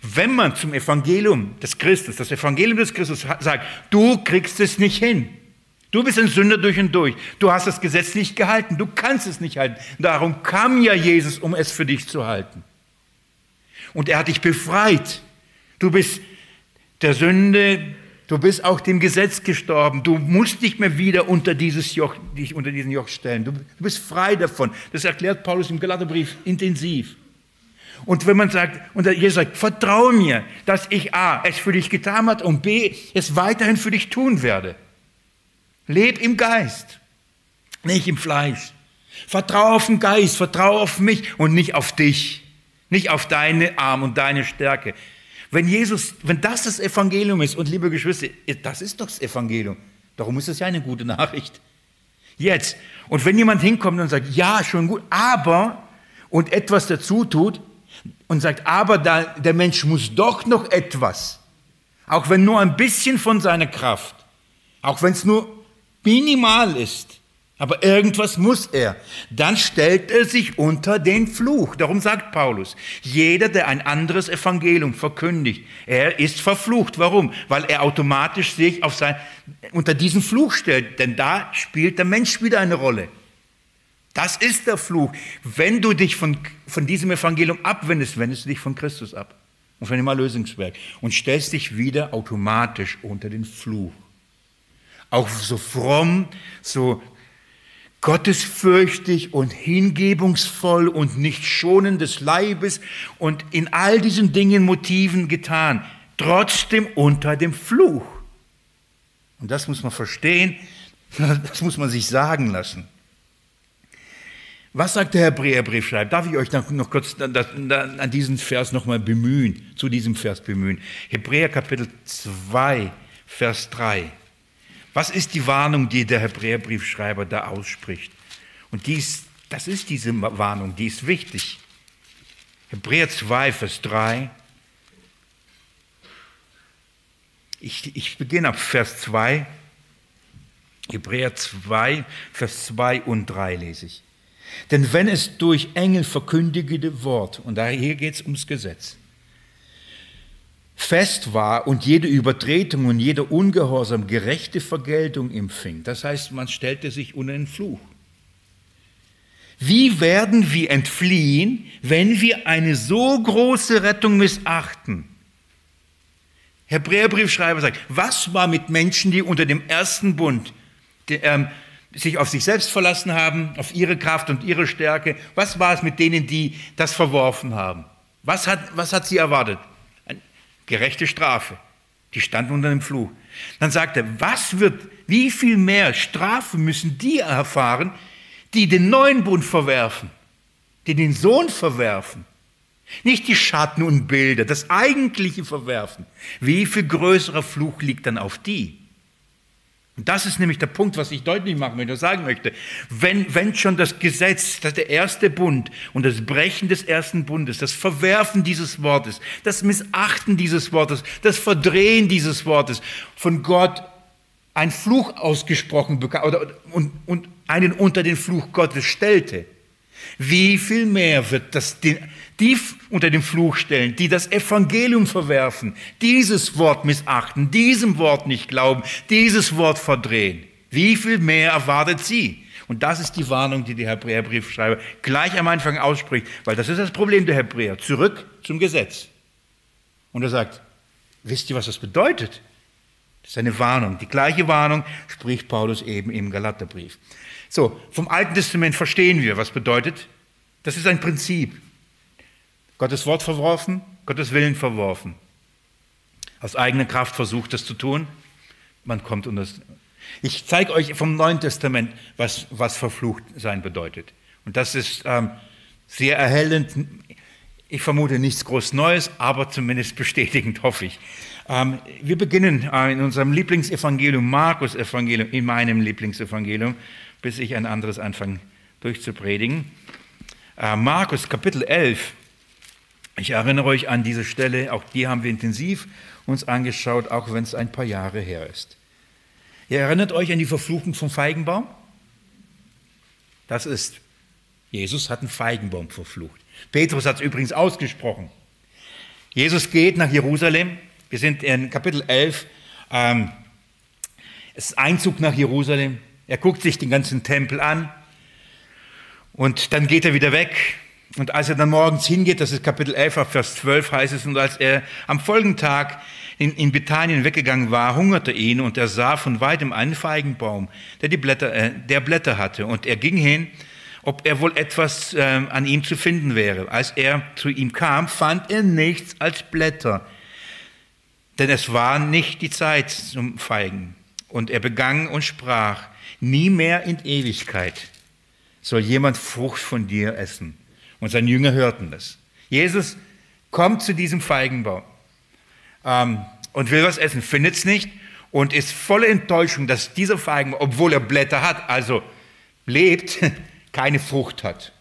Wenn man zum Evangelium des Christus, das Evangelium des Christus sagt, du kriegst es nicht hin. Du bist ein Sünder durch und durch. Du hast das Gesetz nicht gehalten. Du kannst es nicht halten. Darum kam ja Jesus, um es für dich zu halten. Und er hat dich befreit. Du bist der Sünde, du bist auch dem Gesetz gestorben. Du musst nicht mehr wieder unter dieses Joch, dich unter diesen Joch stellen. Du, du bist frei davon. Das erklärt Paulus im Galaterbrief intensiv. Und wenn man sagt, und Jesus sagt, vertraue mir, dass ich A, es für dich getan hat und B, es weiterhin für dich tun werde. Leb im Geist, nicht im Fleisch. Vertraue auf den Geist, vertraue auf mich und nicht auf dich, nicht auf deine Arm und deine Stärke. Wenn Jesus, wenn das das Evangelium ist, und liebe Geschwister, das ist doch das Evangelium. Darum ist es ja eine gute Nachricht. Jetzt. Und wenn jemand hinkommt und sagt, ja, schon gut, aber, und etwas dazu tut, und sagt, aber da, der Mensch muss doch noch etwas, auch wenn nur ein bisschen von seiner Kraft, auch wenn es nur minimal ist, aber irgendwas muss er. Dann stellt er sich unter den Fluch. Darum sagt Paulus, jeder, der ein anderes Evangelium verkündigt, er ist verflucht. Warum? Weil er automatisch sich auf sein, unter diesen Fluch stellt. Denn da spielt der Mensch wieder eine Rolle. Das ist der Fluch. Wenn du dich von, von diesem Evangelium abwendest, wendest du dich von Christus ab und von dem Erlösungswerk und stellst dich wieder automatisch unter den Fluch. Auch so fromm, so gottesfürchtig und hingebungsvoll und nicht schonend des Leibes und in all diesen Dingen Motiven getan, trotzdem unter dem Fluch. Und das muss man verstehen, <laughs> das muss man sich sagen lassen. Was sagt der Hebräerbriefschreiber? Darf ich euch noch kurz an diesen Vers nochmal bemühen, zu diesem Vers bemühen? Hebräer Kapitel 2, Vers 3. Was ist die Warnung, die der Hebräerbriefschreiber da ausspricht? Und dies, das ist diese Warnung, die ist wichtig. Hebräer 2, Vers 3. Ich, ich beginne ab Vers 2. Hebräer 2, Vers 2 und 3 lese ich. Denn wenn es durch Engel verkündigte Wort, und hier geht es ums Gesetz, fest war und jede Übertretung und jeder Ungehorsam gerechte Vergeltung empfing, das heißt, man stellte sich unter den Fluch. Wie werden wir entfliehen, wenn wir eine so große Rettung missachten? Hebräerbriefschreiber sagt, was war mit Menschen, die unter dem ersten Bund die, ähm, sich auf sich selbst verlassen haben, auf ihre Kraft und ihre Stärke? Was war es mit denen, die das verworfen haben? Was hat, was hat sie erwartet? Eine gerechte Strafe. Die standen unter dem Fluch. Dann sagt er, was wird, wie viel mehr Strafe müssen die erfahren, die den neuen Bund verwerfen, die den Sohn verwerfen? Nicht die Schatten und Bilder, das eigentliche Verwerfen. Wie viel größerer Fluch liegt dann auf die? Und das ist nämlich der Punkt, was ich deutlich machen möchte, sagen möchte. Wenn, wenn schon das Gesetz, das der erste Bund und das Brechen des ersten Bundes, das Verwerfen dieses Wortes, das Missachten dieses Wortes, das Verdrehen dieses Wortes von Gott ein Fluch ausgesprochen bekam oder, und, und einen unter den Fluch Gottes stellte, wie viel mehr wird das den, die unter den Fluch stellen, die das Evangelium verwerfen, dieses Wort missachten, diesem Wort nicht glauben, dieses Wort verdrehen. Wie viel mehr erwartet sie? Und das ist die Warnung, die der Hebräerbriefschreiber gleich am Anfang ausspricht, weil das ist das Problem der Hebräer. Zurück zum Gesetz. Und er sagt, wisst ihr, was das bedeutet? Das ist eine Warnung. Die gleiche Warnung spricht Paulus eben im Galaterbrief. So, vom Alten Testament verstehen wir, was bedeutet. Das ist ein Prinzip. Gottes Wort verworfen, Gottes Willen verworfen. Aus eigener Kraft versucht, das zu tun. Man kommt unter das. Ich zeige euch vom Neuen Testament, was, was verflucht sein bedeutet. Und das ist ähm, sehr erhellend. Ich vermute nichts groß Neues, aber zumindest bestätigend, hoffe ich. Ähm, wir beginnen äh, in unserem Lieblingsevangelium, Markus Evangelium, in meinem Lieblingsevangelium bis ich ein anderes anfange durchzupredigen. Äh, Markus Kapitel 11. Ich erinnere euch an diese Stelle, auch die haben wir intensiv uns angeschaut, auch wenn es ein paar Jahre her ist. Ihr erinnert euch an die Verfluchung vom Feigenbaum? Das ist, Jesus hat einen Feigenbaum verflucht. Petrus hat es übrigens ausgesprochen. Jesus geht nach Jerusalem. Wir sind in Kapitel 11. Ähm, es ist Einzug nach Jerusalem. Er guckt sich den ganzen Tempel an und dann geht er wieder weg. Und als er dann morgens hingeht, das ist Kapitel 11, Vers 12 heißt es, und als er am folgenden Tag in, in Bethanien weggegangen war, hungerte ihn und er sah von weitem einen Feigenbaum, der, die Blätter, äh, der Blätter hatte. Und er ging hin, ob er wohl etwas äh, an ihm zu finden wäre. Als er zu ihm kam, fand er nichts als Blätter, denn es war nicht die Zeit zum Feigen. Und er begann und sprach, nie mehr in Ewigkeit soll jemand Frucht von dir essen. Und seine Jünger hörten das. Jesus kommt zu diesem Feigenbaum ähm, und will was essen, findet es nicht und ist voller Enttäuschung, dass dieser Feigenbaum, obwohl er Blätter hat, also lebt, <laughs> keine Frucht hat.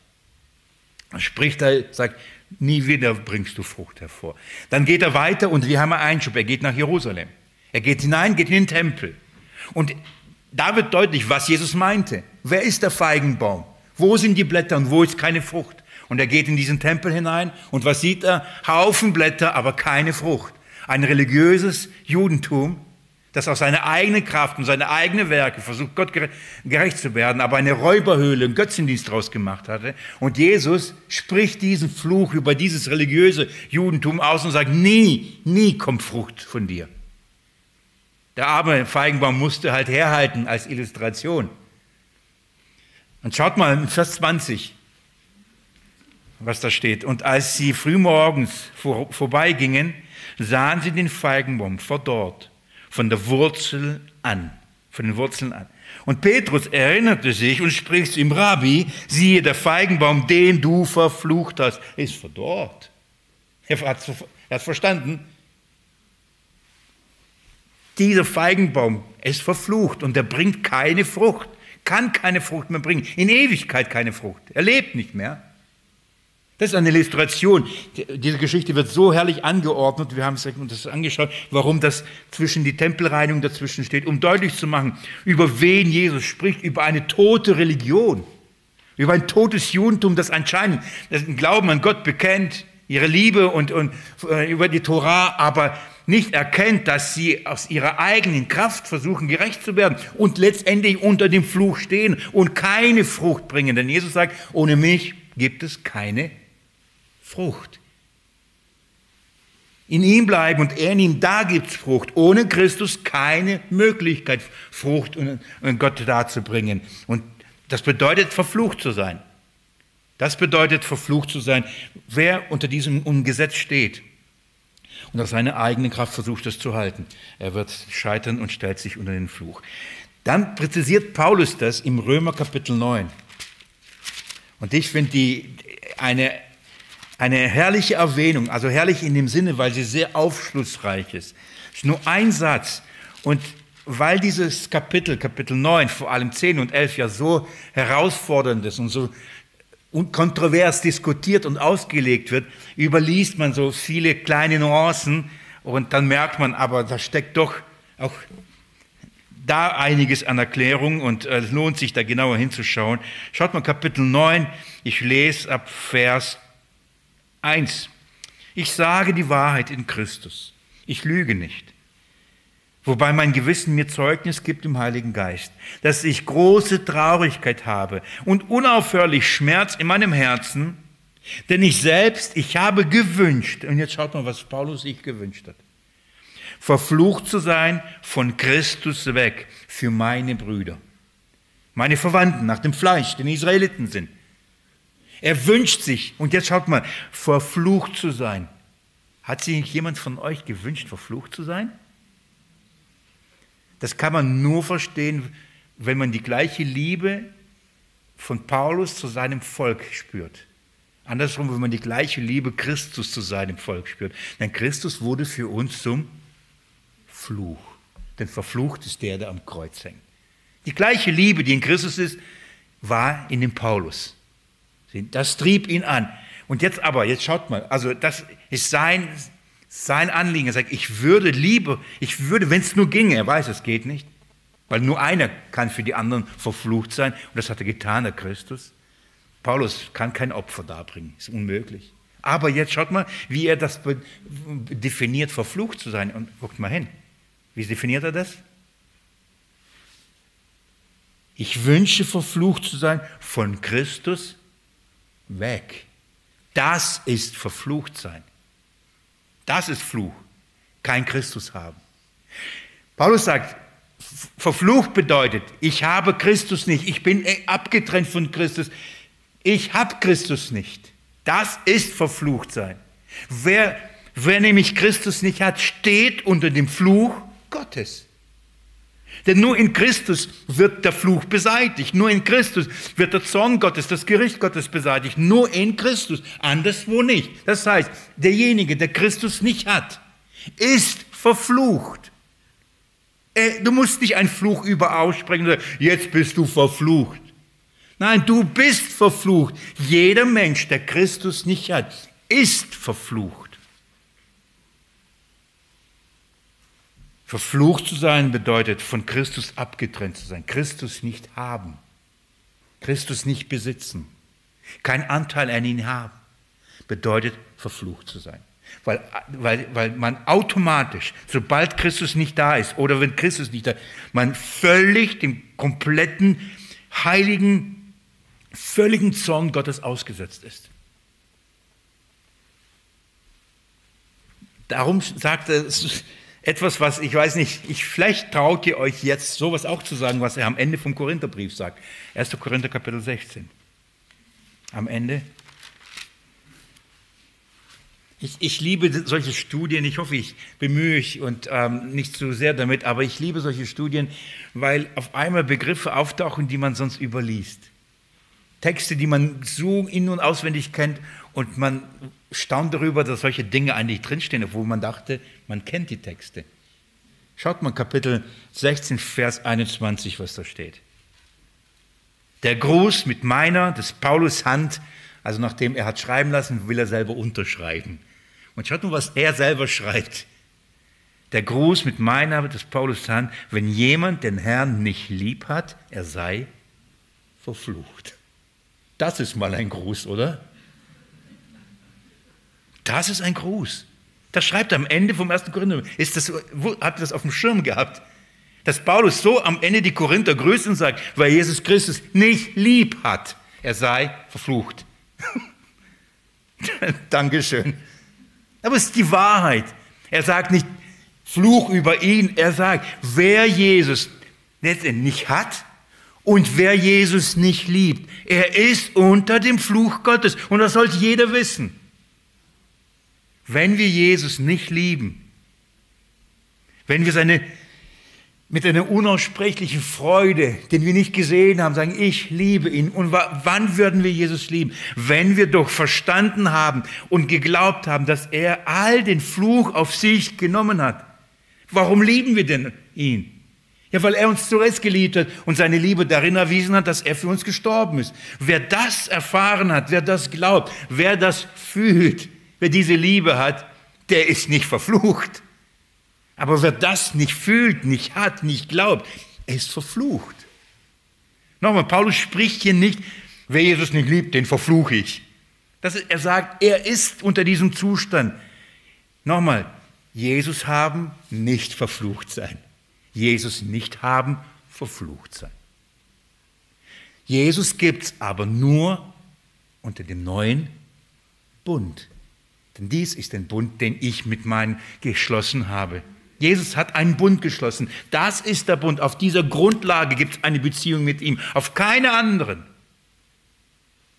Er spricht er, sagt, nie wieder bringst du Frucht hervor. Dann geht er weiter und wir haben einen Einschub, er geht nach Jerusalem. Er geht hinein, geht in den Tempel. Und da wird deutlich, was Jesus meinte. Wer ist der Feigenbaum? Wo sind die Blätter und wo ist keine Frucht? Und er geht in diesen Tempel hinein und was sieht er? Haufen Blätter, aber keine Frucht. Ein religiöses Judentum, das aus seiner eigenen Kraft und seine eigenen Werke versucht, Gott gerecht zu werden, aber eine Räuberhöhle, einen Götzendienst daraus gemacht hatte. Und Jesus spricht diesen Fluch über dieses religiöse Judentum aus und sagt, nie, nie kommt Frucht von dir. Der arme Feigenbaum musste halt herhalten als Illustration. Und schaut mal in Vers 20, was da steht. Und als sie frühmorgens vor, vorbeigingen, sahen sie den Feigenbaum verdorrt, von der Wurzel an, von den Wurzeln an. Und Petrus erinnerte sich und spricht ihm, Rabbi, siehe, der Feigenbaum, den du verflucht hast, ist verdorrt. Er hat es verstanden. Dieser Feigenbaum ist verflucht und er bringt keine Frucht, kann keine Frucht mehr bringen, in Ewigkeit keine Frucht. Er lebt nicht mehr. Das ist eine Illustration. Diese Geschichte wird so herrlich angeordnet. Wir haben uns das angeschaut, warum das zwischen die Tempelreinigung dazwischen steht, um deutlich zu machen, über wen Jesus spricht, über eine tote Religion, über ein totes Judentum, das anscheinend den Glauben an Gott bekennt, ihre Liebe und, und äh, über die Torah, aber nicht erkennt, dass sie aus ihrer eigenen Kraft versuchen, gerecht zu werden und letztendlich unter dem Fluch stehen und keine Frucht bringen. Denn Jesus sagt, ohne mich gibt es keine Frucht. In ihm bleiben und er in ihm, da gibt es Frucht. Ohne Christus keine Möglichkeit, Frucht und Gott darzubringen. Und das bedeutet, verflucht zu sein. Das bedeutet, verflucht zu sein, wer unter diesem Gesetz steht und aus seiner eigenen Kraft versucht, es zu halten. Er wird scheitern und stellt sich unter den Fluch. Dann präzisiert Paulus das im Römer Kapitel 9. Und ich finde die eine, eine herrliche Erwähnung, also herrlich in dem Sinne, weil sie sehr aufschlussreich ist. Es ist nur ein Satz. Und weil dieses Kapitel, Kapitel 9, vor allem 10 und 11 ja so herausfordernd ist und so und kontrovers diskutiert und ausgelegt wird, überliest man so viele kleine Nuancen und dann merkt man aber, da steckt doch auch da einiges an Erklärung und äh, es lohnt sich da genauer hinzuschauen. Schaut mal Kapitel 9, ich lese ab Vers 1. Ich sage die Wahrheit in Christus. Ich lüge nicht. Wobei mein Gewissen mir Zeugnis gibt im Heiligen Geist, dass ich große Traurigkeit habe und unaufhörlich Schmerz in meinem Herzen, denn ich selbst, ich habe gewünscht, und jetzt schaut mal, was Paulus sich gewünscht hat, verflucht zu sein von Christus weg für meine Brüder, meine Verwandten nach dem Fleisch, den Israeliten sind. Er wünscht sich, und jetzt schaut mal, verflucht zu sein. Hat sich jemand von euch gewünscht, verflucht zu sein? Das kann man nur verstehen, wenn man die gleiche Liebe von Paulus zu seinem Volk spürt. Andersrum, wenn man die gleiche Liebe Christus zu seinem Volk spürt. Denn Christus wurde für uns zum Fluch. Denn verflucht ist der, der am Kreuz hängt. Die gleiche Liebe, die in Christus ist, war in dem Paulus. Das trieb ihn an. Und jetzt aber, jetzt schaut mal, also das ist sein, sein Anliegen. Er sagt, ich würde lieber, ich würde, wenn es nur ginge, er weiß, es geht nicht, weil nur einer kann für die anderen verflucht sein. Und das hat er getan, der Christus. Paulus kann kein Opfer darbringen, ist unmöglich. Aber jetzt schaut mal, wie er das definiert, verflucht zu sein. Und guckt mal hin. Wie definiert er das? Ich wünsche verflucht zu sein von Christus weg. Das ist verflucht sein. Das ist Fluch. Kein Christus haben. Paulus sagt, verflucht bedeutet, ich habe Christus nicht, ich bin abgetrennt von Christus, ich habe Christus nicht. Das ist verflucht sein. Wer, wer nämlich Christus nicht hat, steht unter dem Fluch Gottes. Denn nur in Christus wird der Fluch beseitigt. Nur in Christus wird der Zorn Gottes, das Gericht Gottes beseitigt. Nur in Christus, anderswo nicht. Das heißt, derjenige, der Christus nicht hat, ist verflucht. Äh, du musst nicht einen Fluch über aussprechen und sagen, jetzt bist du verflucht. Nein, du bist verflucht. Jeder Mensch, der Christus nicht hat, ist verflucht. Verflucht zu sein bedeutet, von Christus abgetrennt zu sein, Christus nicht haben, Christus nicht besitzen, kein Anteil an ihn haben, bedeutet verflucht zu sein. Weil, weil, weil man automatisch, sobald Christus nicht da ist oder wenn Christus nicht da ist, man völlig dem kompletten heiligen, völligen Zorn Gottes ausgesetzt ist. Darum sagt er, etwas, was ich weiß nicht, ich, vielleicht traut ihr euch jetzt sowas auch zu sagen, was er am Ende vom Korintherbrief sagt. 1. Korinther Kapitel 16. Am Ende. Ich, ich liebe solche Studien, ich hoffe, ich bemühe mich und ähm, nicht zu sehr damit, aber ich liebe solche Studien, weil auf einmal Begriffe auftauchen, die man sonst überliest. Texte, die man so in- und auswendig kennt und man staunt darüber, dass solche Dinge eigentlich drinstehen, obwohl man dachte, man kennt die Texte. Schaut mal Kapitel 16, Vers 21, was da steht. Der Gruß mit meiner, des Paulus Hand, also nachdem er hat schreiben lassen, will er selber unterschreiben. Und schaut mal, was er selber schreibt. Der Gruß mit meiner, des Paulus Hand, wenn jemand den Herrn nicht lieb hat, er sei verflucht. Das ist mal ein Gruß, oder? Das ist ein Gruß. Das schreibt er am Ende vom 1. Korinther. Ist das, habt das auf dem Schirm gehabt? Dass Paulus so am Ende die Korinther grüßt und sagt, weil Jesus Christus nicht lieb hat, er sei verflucht. <laughs> Dankeschön. Aber es ist die Wahrheit. Er sagt nicht Fluch über ihn, er sagt, wer Jesus nicht hat und wer Jesus nicht liebt, er ist unter dem Fluch Gottes. Und das sollte jeder wissen. Wenn wir Jesus nicht lieben, wenn wir seine mit einer unaussprechlichen Freude, den wir nicht gesehen haben, sagen, ich liebe ihn. Und wann würden wir Jesus lieben? Wenn wir doch verstanden haben und geglaubt haben, dass er all den Fluch auf sich genommen hat. Warum lieben wir denn ihn? Ja, weil er uns zuerst geliebt hat und seine Liebe darin erwiesen hat, dass er für uns gestorben ist. Wer das erfahren hat, wer das glaubt, wer das fühlt, wer diese Liebe hat, der ist nicht verflucht. Aber wer das nicht fühlt, nicht hat, nicht glaubt, er ist verflucht. Nochmal, Paulus spricht hier nicht, wer Jesus nicht liebt, den verfluche ich. Das ist, er sagt, er ist unter diesem Zustand. Nochmal, Jesus haben, nicht verflucht sein. Jesus nicht haben, verflucht sein. Jesus gibt es aber nur unter dem neuen Bund. Denn dies ist der Bund, den ich mit meinen geschlossen habe. Jesus hat einen Bund geschlossen. Das ist der Bund. Auf dieser Grundlage gibt es eine Beziehung mit ihm, auf keine anderen.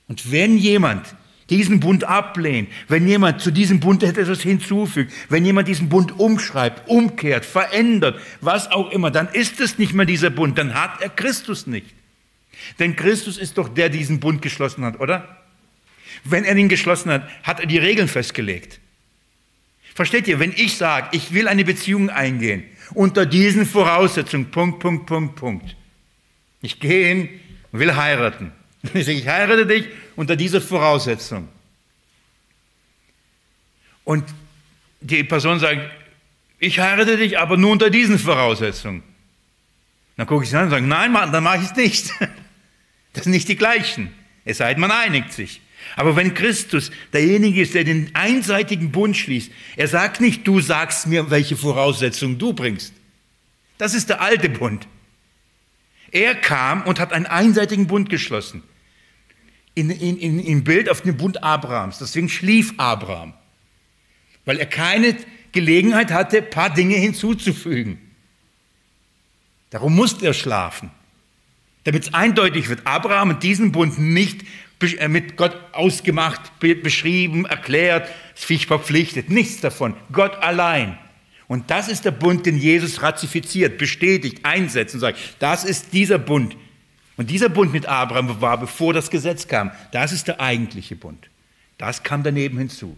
Und wenn jemand diesen Bund ablehnt, wenn jemand zu diesem Bund etwas hinzufügt, wenn jemand diesen Bund umschreibt, umkehrt, verändert, was auch immer, dann ist es nicht mehr dieser Bund, dann hat er Christus nicht. Denn Christus ist doch der, der diesen Bund geschlossen hat, oder? Wenn er ihn geschlossen hat, hat er die Regeln festgelegt. Versteht ihr, wenn ich sage, ich will eine Beziehung eingehen, unter diesen Voraussetzungen, Punkt, Punkt, Punkt, Punkt. Ich gehe hin und will heiraten. <laughs> Ich sage, ich heirate dich unter dieser Voraussetzung. Und die Person sagt, ich heirate dich, aber nur unter diesen Voraussetzungen. Dann gucke ich sie an und sage, nein, dann mache ich es nicht. <laughs> Das sind nicht die gleichen. Es sei denn, man einigt sich. Aber wenn Christus derjenige ist, der den einseitigen Bund schließt, er sagt nicht, du sagst mir, welche Voraussetzungen du bringst. Das ist der alte Bund. Er kam und hat einen einseitigen Bund geschlossen. In, in, in, Im Bild auf dem Bund Abrahams. Deswegen schlief Abraham. Weil er keine Gelegenheit hatte, ein paar Dinge hinzuzufügen. Darum musste er schlafen. Damit es eindeutig wird, Abraham hat diesen Bund nicht mit Gott ausgemacht, beschrieben, erklärt, sich verpflichtet. Nichts davon. Gott allein. Und das ist der Bund, den Jesus ratifiziert, bestätigt, einsetzt und sagt, das ist dieser Bund. Und dieser Bund mit Abraham war, bevor das Gesetz kam. Das ist der eigentliche Bund. Das kam daneben hinzu.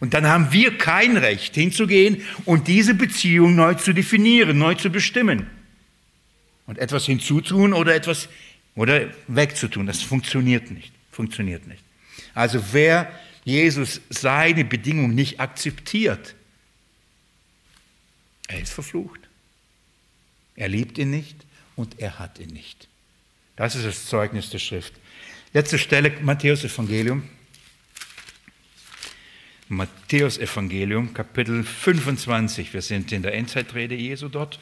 Und dann haben wir kein Recht hinzugehen und diese Beziehung neu zu definieren, neu zu bestimmen. Und etwas hinzutun oder etwas oder wegzutun. Das funktioniert nicht. Funktioniert nicht. Also wer Jesus seine Bedingung nicht akzeptiert, er ist verflucht. Er liebt ihn nicht und er hat ihn nicht. Das ist das Zeugnis der Schrift. Letzte Stelle, Matthäus Evangelium. Matthäus Evangelium, Kapitel 25. Wir sind in der Endzeitrede Jesu dort.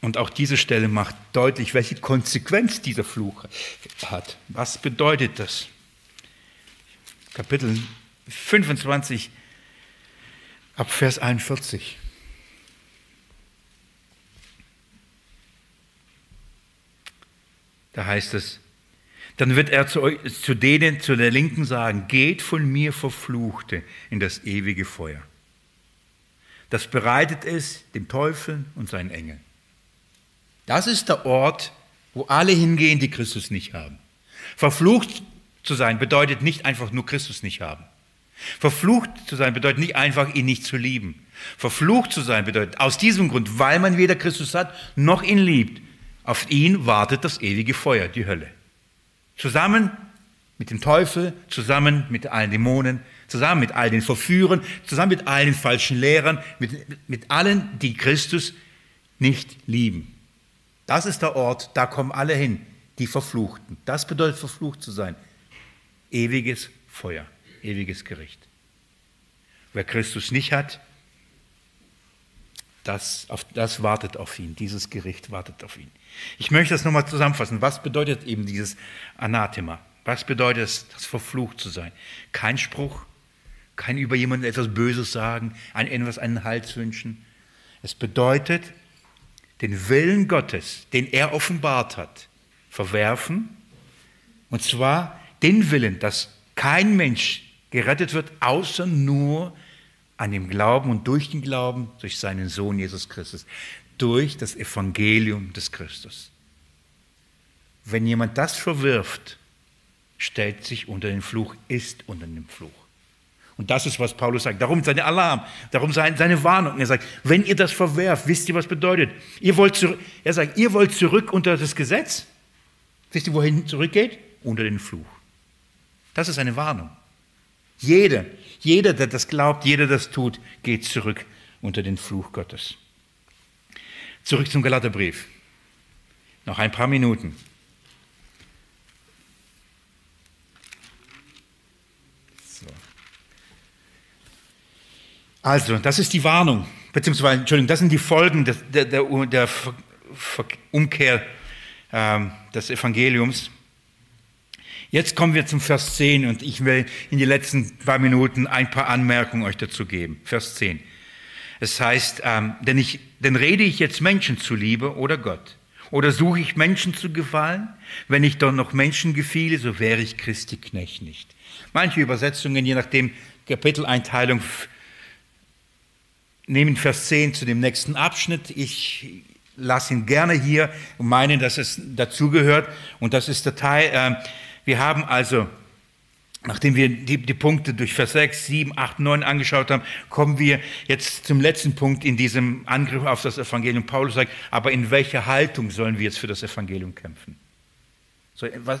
Und auch diese Stelle macht deutlich, welche Konsequenz dieser Fluch hat. Was bedeutet das? Kapitel 25 ab Vers 41. Da heißt es, dann wird er zu, euch, zu denen zu der Linken sagen, geht von mir Verfluchte in das ewige Feuer. Das bereitet es dem Teufel und seinen Engeln. Das ist der Ort, wo alle hingehen, die Christus nicht haben. Verflucht zu sein bedeutet nicht einfach nur Christus nicht haben. Verflucht zu sein bedeutet nicht einfach, ihn nicht zu lieben. Verflucht zu sein bedeutet aus diesem Grund, weil man weder Christus hat noch ihn liebt, auf ihn wartet das ewige Feuer, die Hölle. Zusammen mit dem Teufel, zusammen mit allen Dämonen, zusammen mit all den Verführern, zusammen mit allen falschen Lehrern, mit, mit allen, die Christus nicht lieben. Das ist der Ort, da kommen alle hin, die Verfluchten. Das bedeutet verflucht zu sein. Ewiges Feuer, ewiges Gericht. Wer Christus nicht hat, das, auf, das wartet auf ihn, dieses Gericht wartet auf ihn. Ich möchte das nochmal zusammenfassen. Was bedeutet eben dieses Anathema? Was bedeutet es, das verflucht zu sein? Kein Spruch, kein über jemanden etwas Böses sagen, ein etwas einen Hals wünschen. Es bedeutet, den Willen Gottes, den er offenbart hat, verwerfen. Und zwar den Willen, dass kein Mensch gerettet wird, außer nur an dem Glauben und durch den Glauben, durch seinen Sohn Jesus Christus, durch das Evangelium des Christus. Wenn jemand das verwirft, stellt sich unter den Fluch, ist unter dem Fluch. Und das ist, was Paulus sagt. Darum seine Alarm, darum seine Warnung. Er sagt, wenn ihr das verwerft, wisst ihr, was bedeutet? Ihr wollt zurück, er sagt, ihr wollt zurück unter das Gesetz? Wisst ihr, wohin zurückgeht? Unter den Fluch. Das ist eine Warnung. Jeder, jeder, der das glaubt, jeder, der das tut, geht zurück unter den Fluch Gottes. Zurück zum Galaterbrief. Noch ein paar Minuten. Also, das ist die Warnung, beziehungsweise, Entschuldigung, das sind die Folgen der, der, der, der Umkehr ähm, des Evangeliums. Jetzt kommen wir zum Vers 10 und ich will in den letzten paar Minuten ein paar Anmerkungen euch dazu geben. Vers 10. Es heißt, ähm, denn, ich, denn rede ich jetzt Menschen zuliebe oder Gott? Oder suche ich Menschen zu gefallen? Wenn ich doch noch Menschen gefiele, so wäre ich Christi Knecht nicht. Manche Übersetzungen, je nachdem Kapiteleinteilung, nehmen Vers 10 zu dem nächsten Abschnitt. Ich lasse ihn gerne hier und meine, dass es dazugehört. Und das ist der Teil, äh, wir haben also, nachdem wir die, die, Punkte durch Vers 6, 7, 8, 9 angeschaut haben, kommen wir jetzt zum letzten Punkt in diesem Angriff auf das Evangelium. Paulus sagt, aber in welcher Haltung sollen wir jetzt für das Evangelium kämpfen? So, was,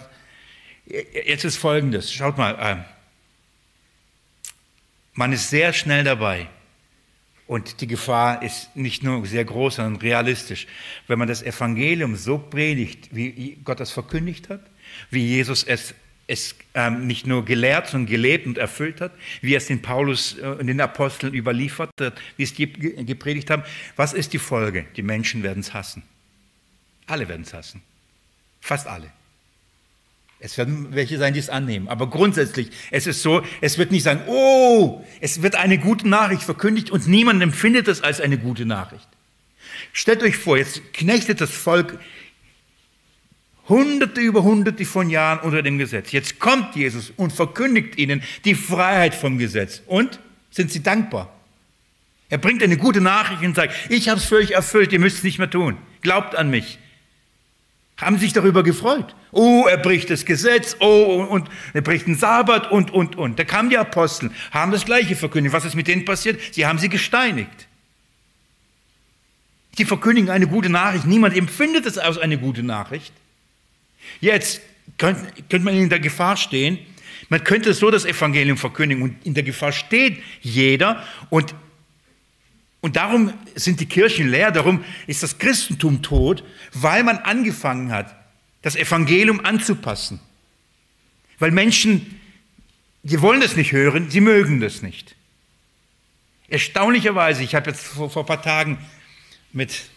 jetzt ist Folgendes, schaut mal, äh, man ist sehr schnell dabei, und die Gefahr ist nicht nur sehr groß, sondern realistisch. Wenn man das Evangelium so predigt, wie Gott es verkündigt hat, wie Jesus es, es ähm, nicht nur gelehrt, sondern gelebt und erfüllt hat, wie er es den Paulus und den Aposteln überliefert hat, wie es die gepredigt haben. Was ist die Folge? Die Menschen werden es hassen. Alle werden es hassen. Fast alle. Es werden welche sein, die es annehmen. Aber grundsätzlich, es ist so, es wird nicht sagen, oh, es wird eine gute Nachricht verkündigt und niemand empfindet es als eine gute Nachricht. Stellt euch vor, jetzt knechtet das Volk Hunderte über Hunderte von Jahren unter dem Gesetz. Jetzt kommt Jesus und verkündigt ihnen die Freiheit vom Gesetz. Und sind sie dankbar? Er bringt eine gute Nachricht und sagt, ich habe es für euch erfüllt, ihr müsst es nicht mehr tun. Glaubt an mich. Haben sich darüber gefreut. Oh, er bricht das Gesetz, oh, und er bricht den Sabbat und, und, und. Da kamen die Apostel, haben das Gleiche verkündigt. Was ist mit denen passiert? Sie haben sie gesteinigt. Sie verkündigen eine gute Nachricht. Niemand empfindet es als eine gute Nachricht. Jetzt könnte, könnte man in der Gefahr stehen, man könnte so das Evangelium verkündigen und in der Gefahr steht jeder und, und darum sind die Kirchen leer, darum ist das Christentum tot, weil man angefangen hat, das Evangelium anzupassen. Weil Menschen, die wollen das nicht hören, sie mögen das nicht. Erstaunlicherweise, ich habe jetzt vor, vor ein paar Tagen mit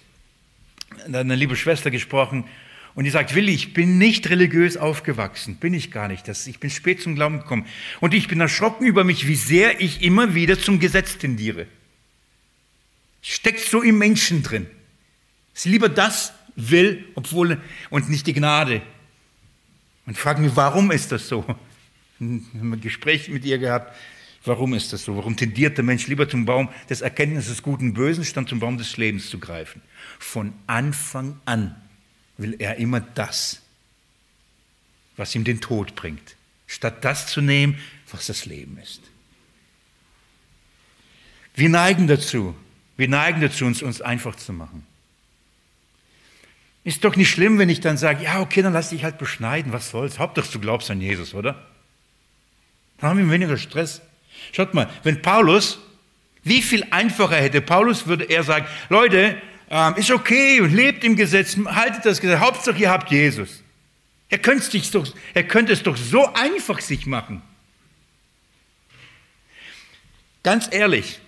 einer lieben Schwester gesprochen und die sagt, Willi, ich bin nicht religiös aufgewachsen, bin ich gar nicht. Das, ich bin spät zum Glauben gekommen. Und ich bin erschrocken über mich, wie sehr ich immer wieder zum Gesetz tendiere. Steckt so im Menschen drin. Sie lieber das will, obwohl, und nicht die Gnade. Und frage mich, warum ist das so? Ich habe ein Gespräch mit ihr gehabt. Warum ist das so? Warum tendiert der Mensch lieber zum Baum des Erkenntnisses des Guten und Bösen, statt zum Baum des Lebens zu greifen? Von Anfang an will er immer das, was ihm den Tod bringt, statt das zu nehmen, was das Leben ist. Wir neigen dazu, wir neigen dazu, uns, uns einfach zu machen. Ist doch nicht schlimm, wenn ich dann sage, ja, okay, dann lass dich halt beschneiden, was soll's. Hauptsache, du glaubst an Jesus, oder? Dann haben wir weniger Stress. Schaut mal, wenn Paulus, wie viel einfacher hätte Paulus, würde er sagen, Leute, ähm, ist okay und lebt im Gesetz, haltet das Gesetz, Hauptsache ihr habt Jesus. Er könnte, es doch, er könnte es doch so einfach sich machen. Ganz ehrlich,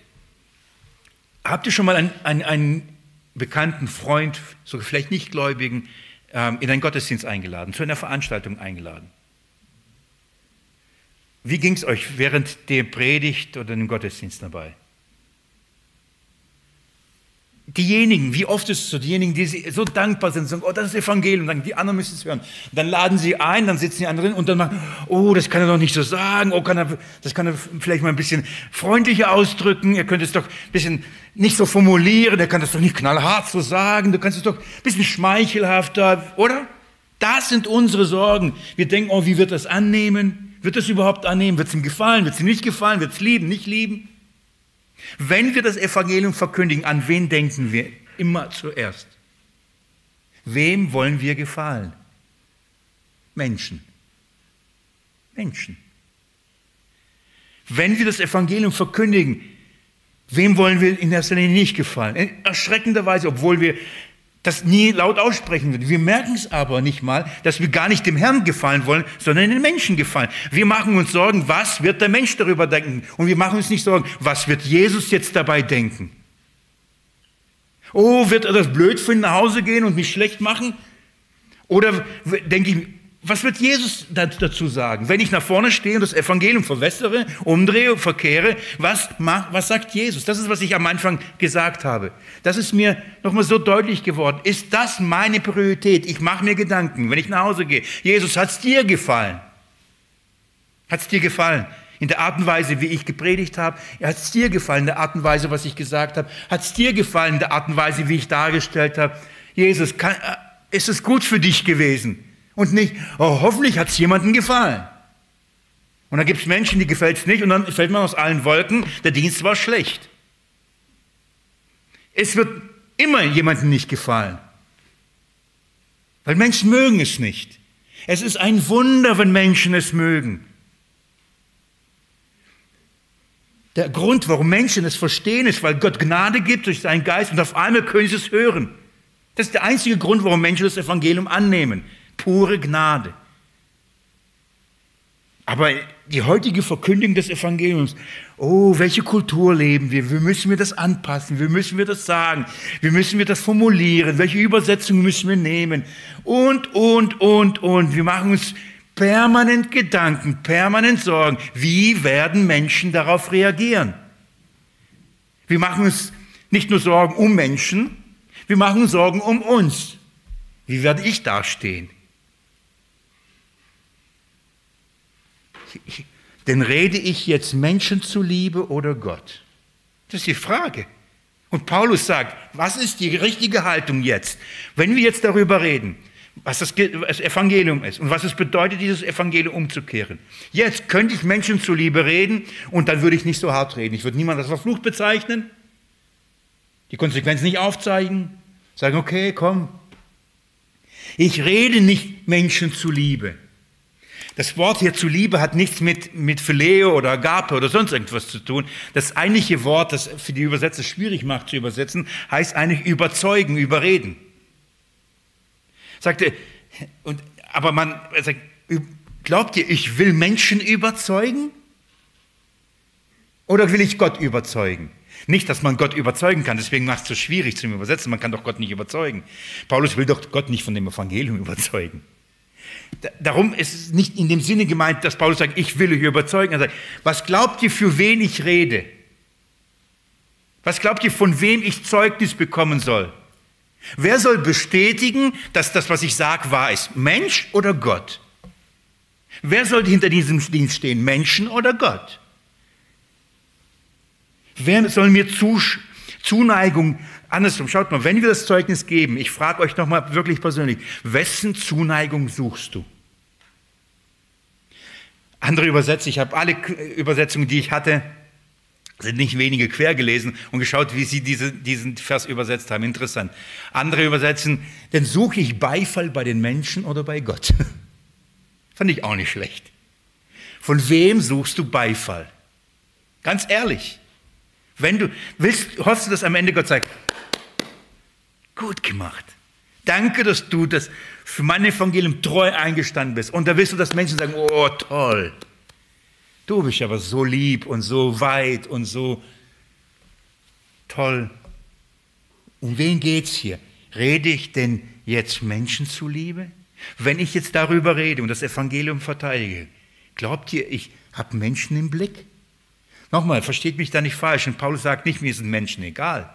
habt ihr schon mal einen, einen, einen bekannten Freund, so vielleicht nicht Gläubigen, ähm, in einen Gottesdienst eingeladen, zu einer Veranstaltung eingeladen? Wie ging es euch während der Predigt oder dem Gottesdienst dabei? Diejenigen, wie oft ist es so, diejenigen, die so dankbar sind, sagen, oh, das ist Evangelium, sagen, die anderen müssen es hören. Dann laden sie ein, dann sitzen die anderen und dann machen, oh, das kann er doch nicht so sagen, oh, kann er, das kann er vielleicht mal ein bisschen freundlicher ausdrücken, er könnte es doch ein bisschen nicht so formulieren, er kann das doch nicht knallhart so sagen, du kannst es doch ein bisschen schmeichelhafter, oder? Das sind unsere Sorgen. Wir denken, oh, wie wird das annehmen? Wird das überhaupt annehmen? Wird es ihm gefallen? Wird es ihm nicht gefallen? Wird es lieben? Nicht lieben? Wenn wir das Evangelium verkündigen, an wen denken wir immer zuerst? Wem wollen wir gefallen? Menschen. Menschen. Wenn wir das Evangelium verkündigen, wem wollen wir in erster Linie nicht gefallen? Erschreckenderweise, obwohl wir das nie laut aussprechen würden. Wir merken es aber nicht mal, dass wir gar nicht dem Herrn gefallen wollen, sondern den Menschen gefallen. Wir machen uns Sorgen, was wird der Mensch darüber denken? Und wir machen uns nicht Sorgen, was wird Jesus jetzt dabei denken? Oh, wird er das blöd finden, nach Hause gehen und mich schlecht machen? Oder denke ich, was wird Jesus dazu sagen? Wenn ich nach vorne stehe und das Evangelium verwässere, umdrehe, verkehre, was, was sagt Jesus? Das ist, was ich am Anfang gesagt habe. Das ist mir nochmal so deutlich geworden. Ist das meine Priorität? Ich mache mir Gedanken, wenn ich nach Hause gehe. Jesus, hat es dir gefallen? Hat es dir gefallen? In der Art und Weise, wie ich gepredigt habe? Hat es dir gefallen, in der Art und Weise, was ich gesagt habe? Hat es dir gefallen, in der Art und Weise, wie ich dargestellt habe? Jesus, kann, äh, ist es gut für dich gewesen? Und nicht, oh, hoffentlich hat es jemandem gefallen. Und dann gibt es Menschen, die gefällt es nicht und dann fällt man aus allen Wolken, der Dienst war schlecht. Es wird immer jemandem nicht gefallen. Weil Menschen mögen es nicht. Es ist ein Wunder, wenn Menschen es mögen. Der Grund, warum Menschen es verstehen, ist, weil Gott Gnade gibt durch seinen Geist und auf einmal können sie es hören. Das ist der einzige Grund, warum Menschen das Evangelium annehmen pure Gnade. Aber die heutige Verkündigung des Evangeliums, oh, welche Kultur leben wir? Wie müssen wir das anpassen? Wie müssen wir das sagen? Wie müssen wir das formulieren? Welche Übersetzung müssen wir nehmen? Und, und, und, und. Wir machen uns permanent Gedanken, permanent Sorgen. Wie werden Menschen darauf reagieren? Wir machen uns nicht nur Sorgen um Menschen, wir machen Sorgen um uns. Wie werde ich dastehen? Denn rede ich jetzt Menschen zuliebe oder Gott? Das ist die Frage. Und Paulus sagt, was ist die richtige Haltung jetzt? Wenn wir jetzt darüber reden, was das Evangelium ist und was es bedeutet, dieses Evangelium umzukehren. Jetzt könnte ich Menschen zuliebe reden und dann würde ich nicht so hart reden. Ich würde niemanden als verflucht bezeichnen, die Konsequenzen nicht aufzeigen, sagen, okay, komm. Ich rede nicht Menschen zuliebe. Das Wort hier zu Liebe hat nichts mit, mit Phileo oder Agape oder sonst irgendwas zu tun. Das eigentliche Wort, das für die Übersetzer schwierig macht zu übersetzen, heißt eigentlich überzeugen, überreden. Sagte, und, aber man sagt, glaubt ihr, ich will Menschen überzeugen? Oder will ich Gott überzeugen? Nicht, dass man Gott überzeugen kann, deswegen macht es so schwierig zum Übersetzen. Man kann doch Gott nicht überzeugen. Paulus will doch Gott nicht von dem Evangelium <laughs> überzeugen. Darum ist es nicht in dem Sinne gemeint, dass Paulus sagt, ich will euch überzeugen. Er sagt, was glaubt ihr, für wen ich rede? Was glaubt ihr, von wem ich Zeugnis bekommen soll? Wer soll bestätigen, dass das, was ich sage, wahr ist? Mensch oder Gott? Wer soll hinter diesem Dienst stehen? Menschen oder Gott? Wer soll mir Zuneigung Andersrum, schaut mal, wenn wir das Zeugnis geben, ich frage euch nochmal wirklich persönlich, wessen Zuneigung suchst du? Andere Übersetzungen, ich habe alle Übersetzungen, die ich hatte, sind nicht wenige quer gelesen und geschaut, wie sie diese, diesen Vers übersetzt haben. Interessant. Andere übersetzen, denn suche ich Beifall bei den Menschen oder bei Gott? <laughs> Fand ich auch nicht schlecht. Von wem suchst du Beifall? Ganz ehrlich. Wenn du willst, hoffst du, dass am Ende Gott sagt, Gut gemacht. Danke, dass du das für mein Evangelium treu eingestanden bist. Und da willst du, dass Menschen sagen, oh toll, du bist aber so lieb und so weit und so toll. Um wen geht's hier? Rede ich denn jetzt Menschen zuliebe? Wenn ich jetzt darüber rede und das Evangelium verteidige, glaubt ihr, ich habe Menschen im Blick? Nochmal, versteht mich da nicht falsch. Und Paulus sagt nicht, mir sind Menschen egal.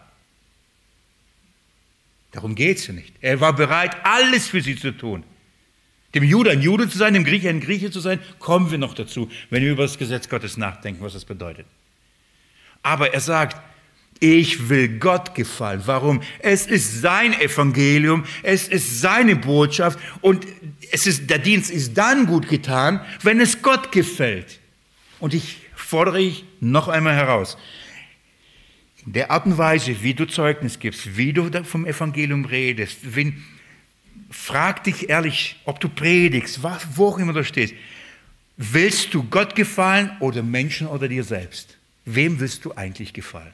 Darum geht es ja nicht. Er war bereit, alles für sie zu tun. Dem Jude ein Jude zu sein, dem Grieche ein Grieche zu sein, kommen wir noch dazu, wenn wir über das Gesetz Gottes nachdenken, was das bedeutet. Aber er sagt, ich will Gott gefallen. Warum? Es ist sein Evangelium, es ist seine Botschaft und es ist, der Dienst ist dann gut getan, wenn es Gott gefällt. Und ich fordere ich noch einmal heraus. Der Art und Weise, wie du Zeugnis gibst, wie du vom Evangelium redest, wenn, frag dich ehrlich, ob du predigst, wo auch immer du stehst. Willst du Gott gefallen oder Menschen oder dir selbst? Wem willst du eigentlich gefallen?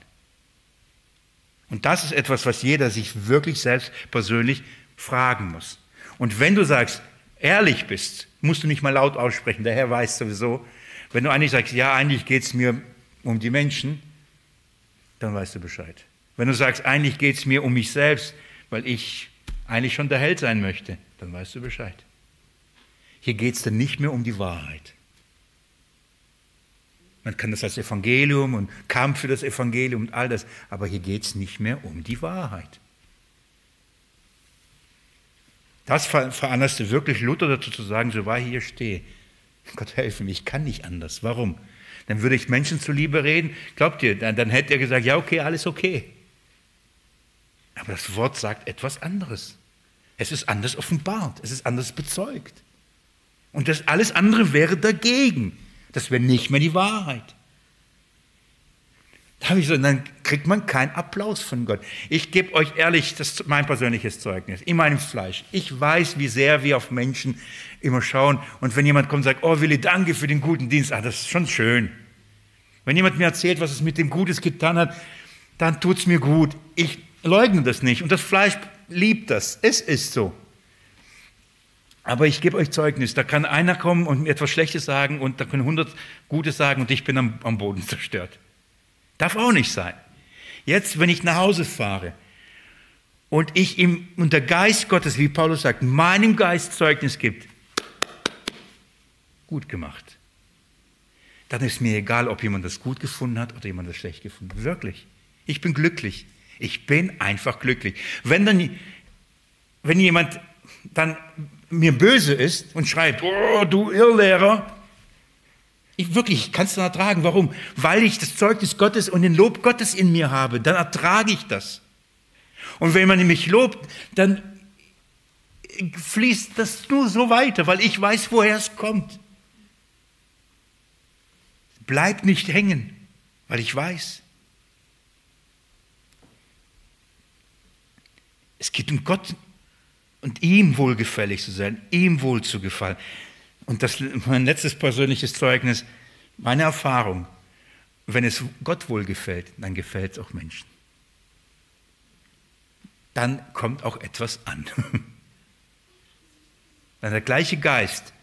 Und das ist etwas, was jeder sich wirklich selbst persönlich fragen muss. Und wenn du sagst, ehrlich bist, musst du nicht mal laut aussprechen, der Herr weiß sowieso. Wenn du eigentlich sagst, ja, eigentlich geht es mir um die Menschen, dann weißt du Bescheid. Wenn du sagst, eigentlich geht es mir um mich selbst, weil ich eigentlich schon der Held sein möchte, dann weißt du Bescheid. Hier geht es dann nicht mehr um die Wahrheit. Man kann das als Evangelium und Kampf für das Evangelium und all das, aber hier geht es nicht mehr um die Wahrheit. Das veranlasste wirklich Luther dazu zu sagen, so war ich hier stehe. Gott helfe mir, ich kann nicht anders. Warum? Dann würde ich Menschen zuliebe reden. Glaubt ihr, dann, dann hätte er gesagt, ja okay, alles okay. Aber das Wort sagt etwas anderes. Es ist anders offenbart, es ist anders bezeugt. Und das alles andere wäre dagegen. Das wäre nicht mehr die Wahrheit. Habe ich so, dann kriegt man keinen Applaus von Gott. Ich gebe euch ehrlich, das ist mein persönliches Zeugnis, in meinem Fleisch. Ich weiß, wie sehr wir auf Menschen immer schauen. Und wenn jemand kommt und sagt, oh Willi, danke für den guten Dienst, ah, das ist schon schön. Wenn jemand mir erzählt, was es mit dem Gutes getan hat, dann tut es mir gut. Ich leugne das nicht. Und das Fleisch liebt das. Es ist so. Aber ich gebe euch Zeugnis, da kann einer kommen und mir etwas Schlechtes sagen und da können hundert Gutes sagen und ich bin am, am Boden zerstört. Darf auch nicht sein. Jetzt, wenn ich nach Hause fahre und ich ihm und der Geist Gottes, wie Paulus sagt, meinem Geist Zeugnis gibt, gut gemacht, dann ist mir egal, ob jemand das gut gefunden hat oder jemand das schlecht gefunden. Wirklich. Ich bin glücklich. Ich bin einfach glücklich. Wenn dann, wenn jemand dann mir böse ist und schreibt, oh, du Irrlehrer, ich wirklich, es dann ertragen. Warum? Weil ich das Zeugnis Gottes und den Lob Gottes in mir habe. Dann ertrage ich das. Und wenn man mich lobt, dann fließt das nur so weiter, weil ich weiß, woher es kommt. Bleib nicht hängen, weil ich weiß. Es geht um Gott und ihm wohlgefällig zu sein, ihm wohl zu gefallen. Und das mein letztes persönliches Zeugnis, meine Erfahrung, wenn es Gott wohlgefällt, dann gefällt es auch Menschen. Dann kommt auch etwas an. <laughs> Dann der gleiche Geist,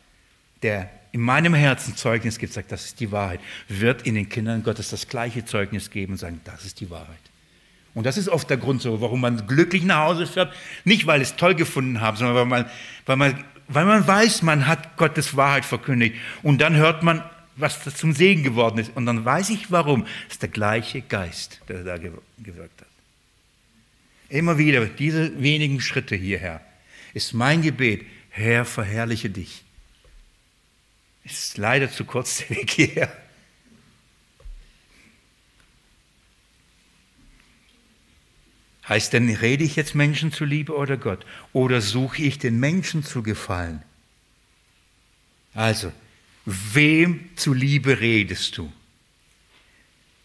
der in meinem Herzen Zeugnis gibt, sagt, das ist die Wahrheit, wird in den Kindern Gottes das gleiche Zeugnis geben und sagen, das ist die Wahrheit. Und das ist oft der Grund, warum man glücklich nach Hause fährt. Nicht, weil es toll gefunden haben, sondern weil man, weil man, weil man weiß, man hat Gottes Wahrheit verkündigt. Und dann hört man, was zum Segen geworden ist. Und dann weiß ich, warum. Es ist der gleiche Geist, der da gewirkt hat. Immer wieder, diese wenigen Schritte hierher, ist mein Gebet, Herr, verherrliche dich. Es ist leider zu kurz der Weg hierher. Heißt denn, rede ich jetzt Menschen zuliebe oder Gott? Oder suche ich den Menschen zu gefallen? Also, wem zuliebe redest du?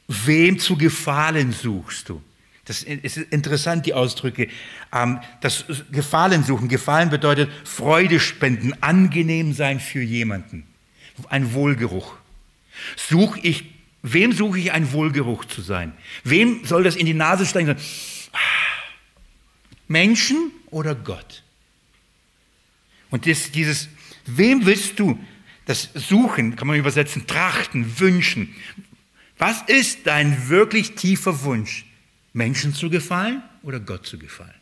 Wem zu gefallen suchst du? Das ist interessant, die Ausdrücke. Ähm, das Gefallen suchen. Gefallen bedeutet Freude spenden, angenehm sein für jemanden. Ein Wohlgeruch. Such ich, wem suche ich ein Wohlgeruch zu sein? Wem soll das in die Nase steigen? Menschen oder Gott? Und das, dieses, wem willst du das suchen, kann man übersetzen, trachten, wünschen. Was ist dein wirklich tiefer Wunsch? Menschen zu gefallen oder Gott zu gefallen?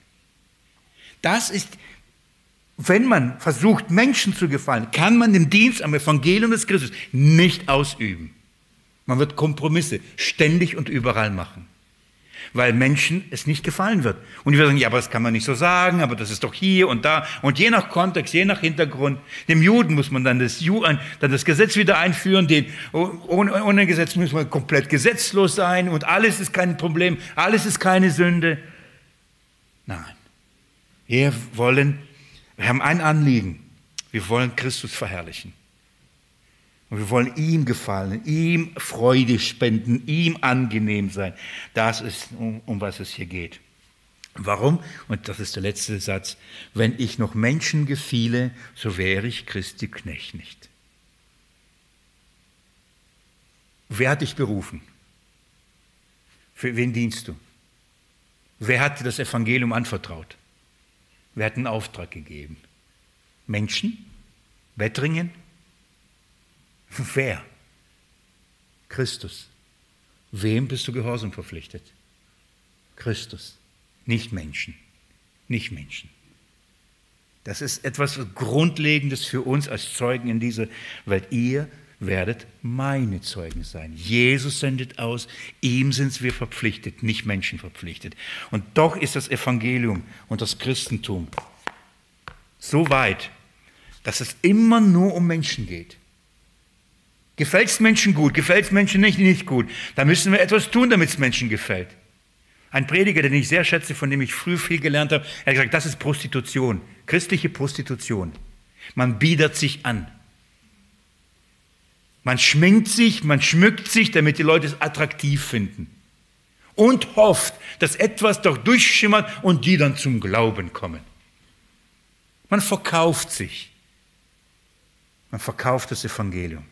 Das ist, wenn man versucht, Menschen zu gefallen, kann man den Dienst am Evangelium des Christus nicht ausüben. Man wird Kompromisse ständig und überall machen weil Menschen es nicht gefallen wird. Und die werden sagen, ja, aber das kann man nicht so sagen, aber das ist doch hier und da. Und je nach Kontext, je nach Hintergrund, dem Juden muss man dann das, dann das Gesetz wieder einführen, den, ohne, ohne Gesetz muss man komplett gesetzlos sein und alles ist kein Problem, alles ist keine Sünde. Nein, wir wollen, wir haben ein Anliegen, wir wollen Christus verherrlichen. Und wir wollen ihm gefallen, ihm Freude spenden, ihm angenehm sein. Das ist, um, um was es hier geht. Warum? Und das ist der letzte Satz. Wenn ich noch Menschen gefiele, so wäre ich Christi Knecht nicht. Wer hat dich berufen? Für wen dienst du? Wer hat dir das Evangelium anvertraut? Wer hat einen Auftrag gegeben? Menschen? Wettringen? Wer? Christus. Wem bist du Gehorsam verpflichtet? Christus, nicht Menschen. Nicht Menschen. Das ist etwas Grundlegendes für uns als Zeugen in dieser Welt. Ihr werdet meine Zeugen sein. Jesus sendet aus, ihm sind wir verpflichtet, nicht Menschen verpflichtet. Und doch ist das Evangelium und das Christentum so weit, dass es immer nur um Menschen geht. Gefällt es Menschen gut, gefällt es Menschen nicht, nicht gut. Da müssen wir etwas tun, damit es Menschen gefällt. Ein Prediger, den ich sehr schätze, von dem ich früh viel gelernt habe, er hat gesagt, das ist Prostitution, christliche Prostitution. Man biedert sich an. Man schminkt sich, man schmückt sich, damit die Leute es attraktiv finden. Und hofft, dass etwas doch durchschimmert und die dann zum Glauben kommen. Man verkauft sich. Man verkauft das Evangelium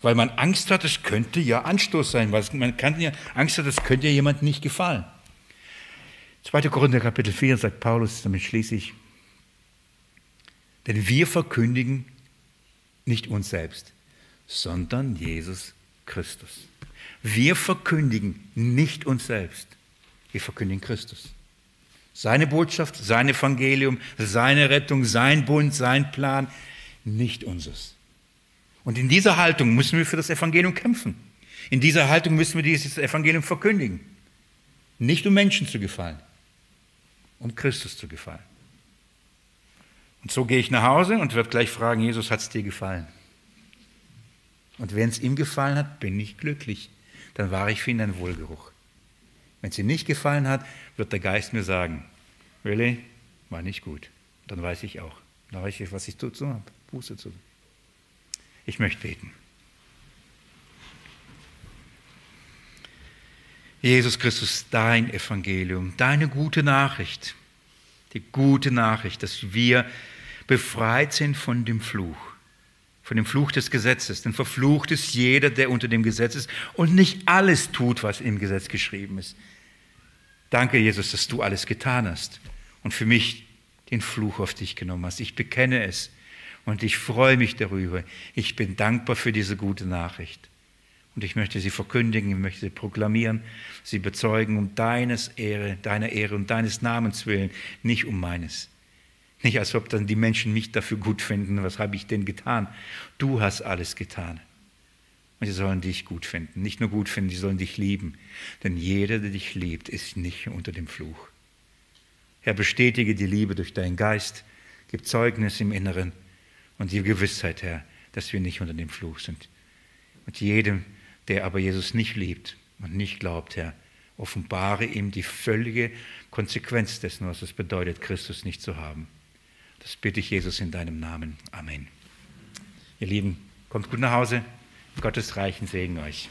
weil man Angst hat, es könnte ja Anstoß sein, weil man kann ja Angst hat, es könnte ja jemand nicht gefallen. 2. Korinther Kapitel 4 sagt Paulus, damit schließe ich, denn wir verkündigen nicht uns selbst, sondern Jesus Christus. Wir verkündigen nicht uns selbst, wir verkündigen Christus. Seine Botschaft, sein Evangelium, seine Rettung, sein Bund, sein Plan, nicht unseres. Und in dieser Haltung müssen wir für das Evangelium kämpfen. In dieser Haltung müssen wir dieses Evangelium verkündigen. Nicht um Menschen zu gefallen, um Christus zu gefallen. Und so gehe ich nach Hause und werde gleich fragen, Jesus, hat es dir gefallen? Und wenn es ihm gefallen hat, bin ich glücklich. Dann war ich für ihn ein Wohlgeruch. Wenn es ihm nicht gefallen hat, wird der Geist mir sagen, really, war nicht gut. Dann weiß ich auch. Dann weiß ich, was ich zu tun habe. Buße zu tun. Ich möchte beten. Jesus Christus, dein Evangelium, deine gute Nachricht, die gute Nachricht, dass wir befreit sind von dem Fluch, von dem Fluch des Gesetzes. Denn verflucht ist jeder, der unter dem Gesetz ist und nicht alles tut, was im Gesetz geschrieben ist. Danke, Jesus, dass du alles getan hast und für mich den Fluch auf dich genommen hast. Ich bekenne es. Und ich freue mich darüber. Ich bin dankbar für diese gute Nachricht. Und ich möchte sie verkündigen, ich möchte sie proklamieren, sie bezeugen um deines Ehre, deiner Ehre und deines Namens willen, nicht um meines. Nicht als ob dann die Menschen mich dafür gut finden, was habe ich denn getan? Du hast alles getan. Und sie sollen dich gut finden. Nicht nur gut finden, sie sollen dich lieben. Denn jeder, der dich liebt, ist nicht unter dem Fluch. Herr, bestätige die Liebe durch deinen Geist, gib Zeugnis im Inneren und die Gewissheit, Herr, dass wir nicht unter dem Fluch sind. Und jedem, der aber Jesus nicht liebt und nicht glaubt, Herr, offenbare ihm die völlige Konsequenz dessen, was es bedeutet, Christus nicht zu haben. Das bitte ich Jesus in deinem Namen. Amen. Ihr Lieben, kommt gut nach Hause. Gottes reichen Segen euch.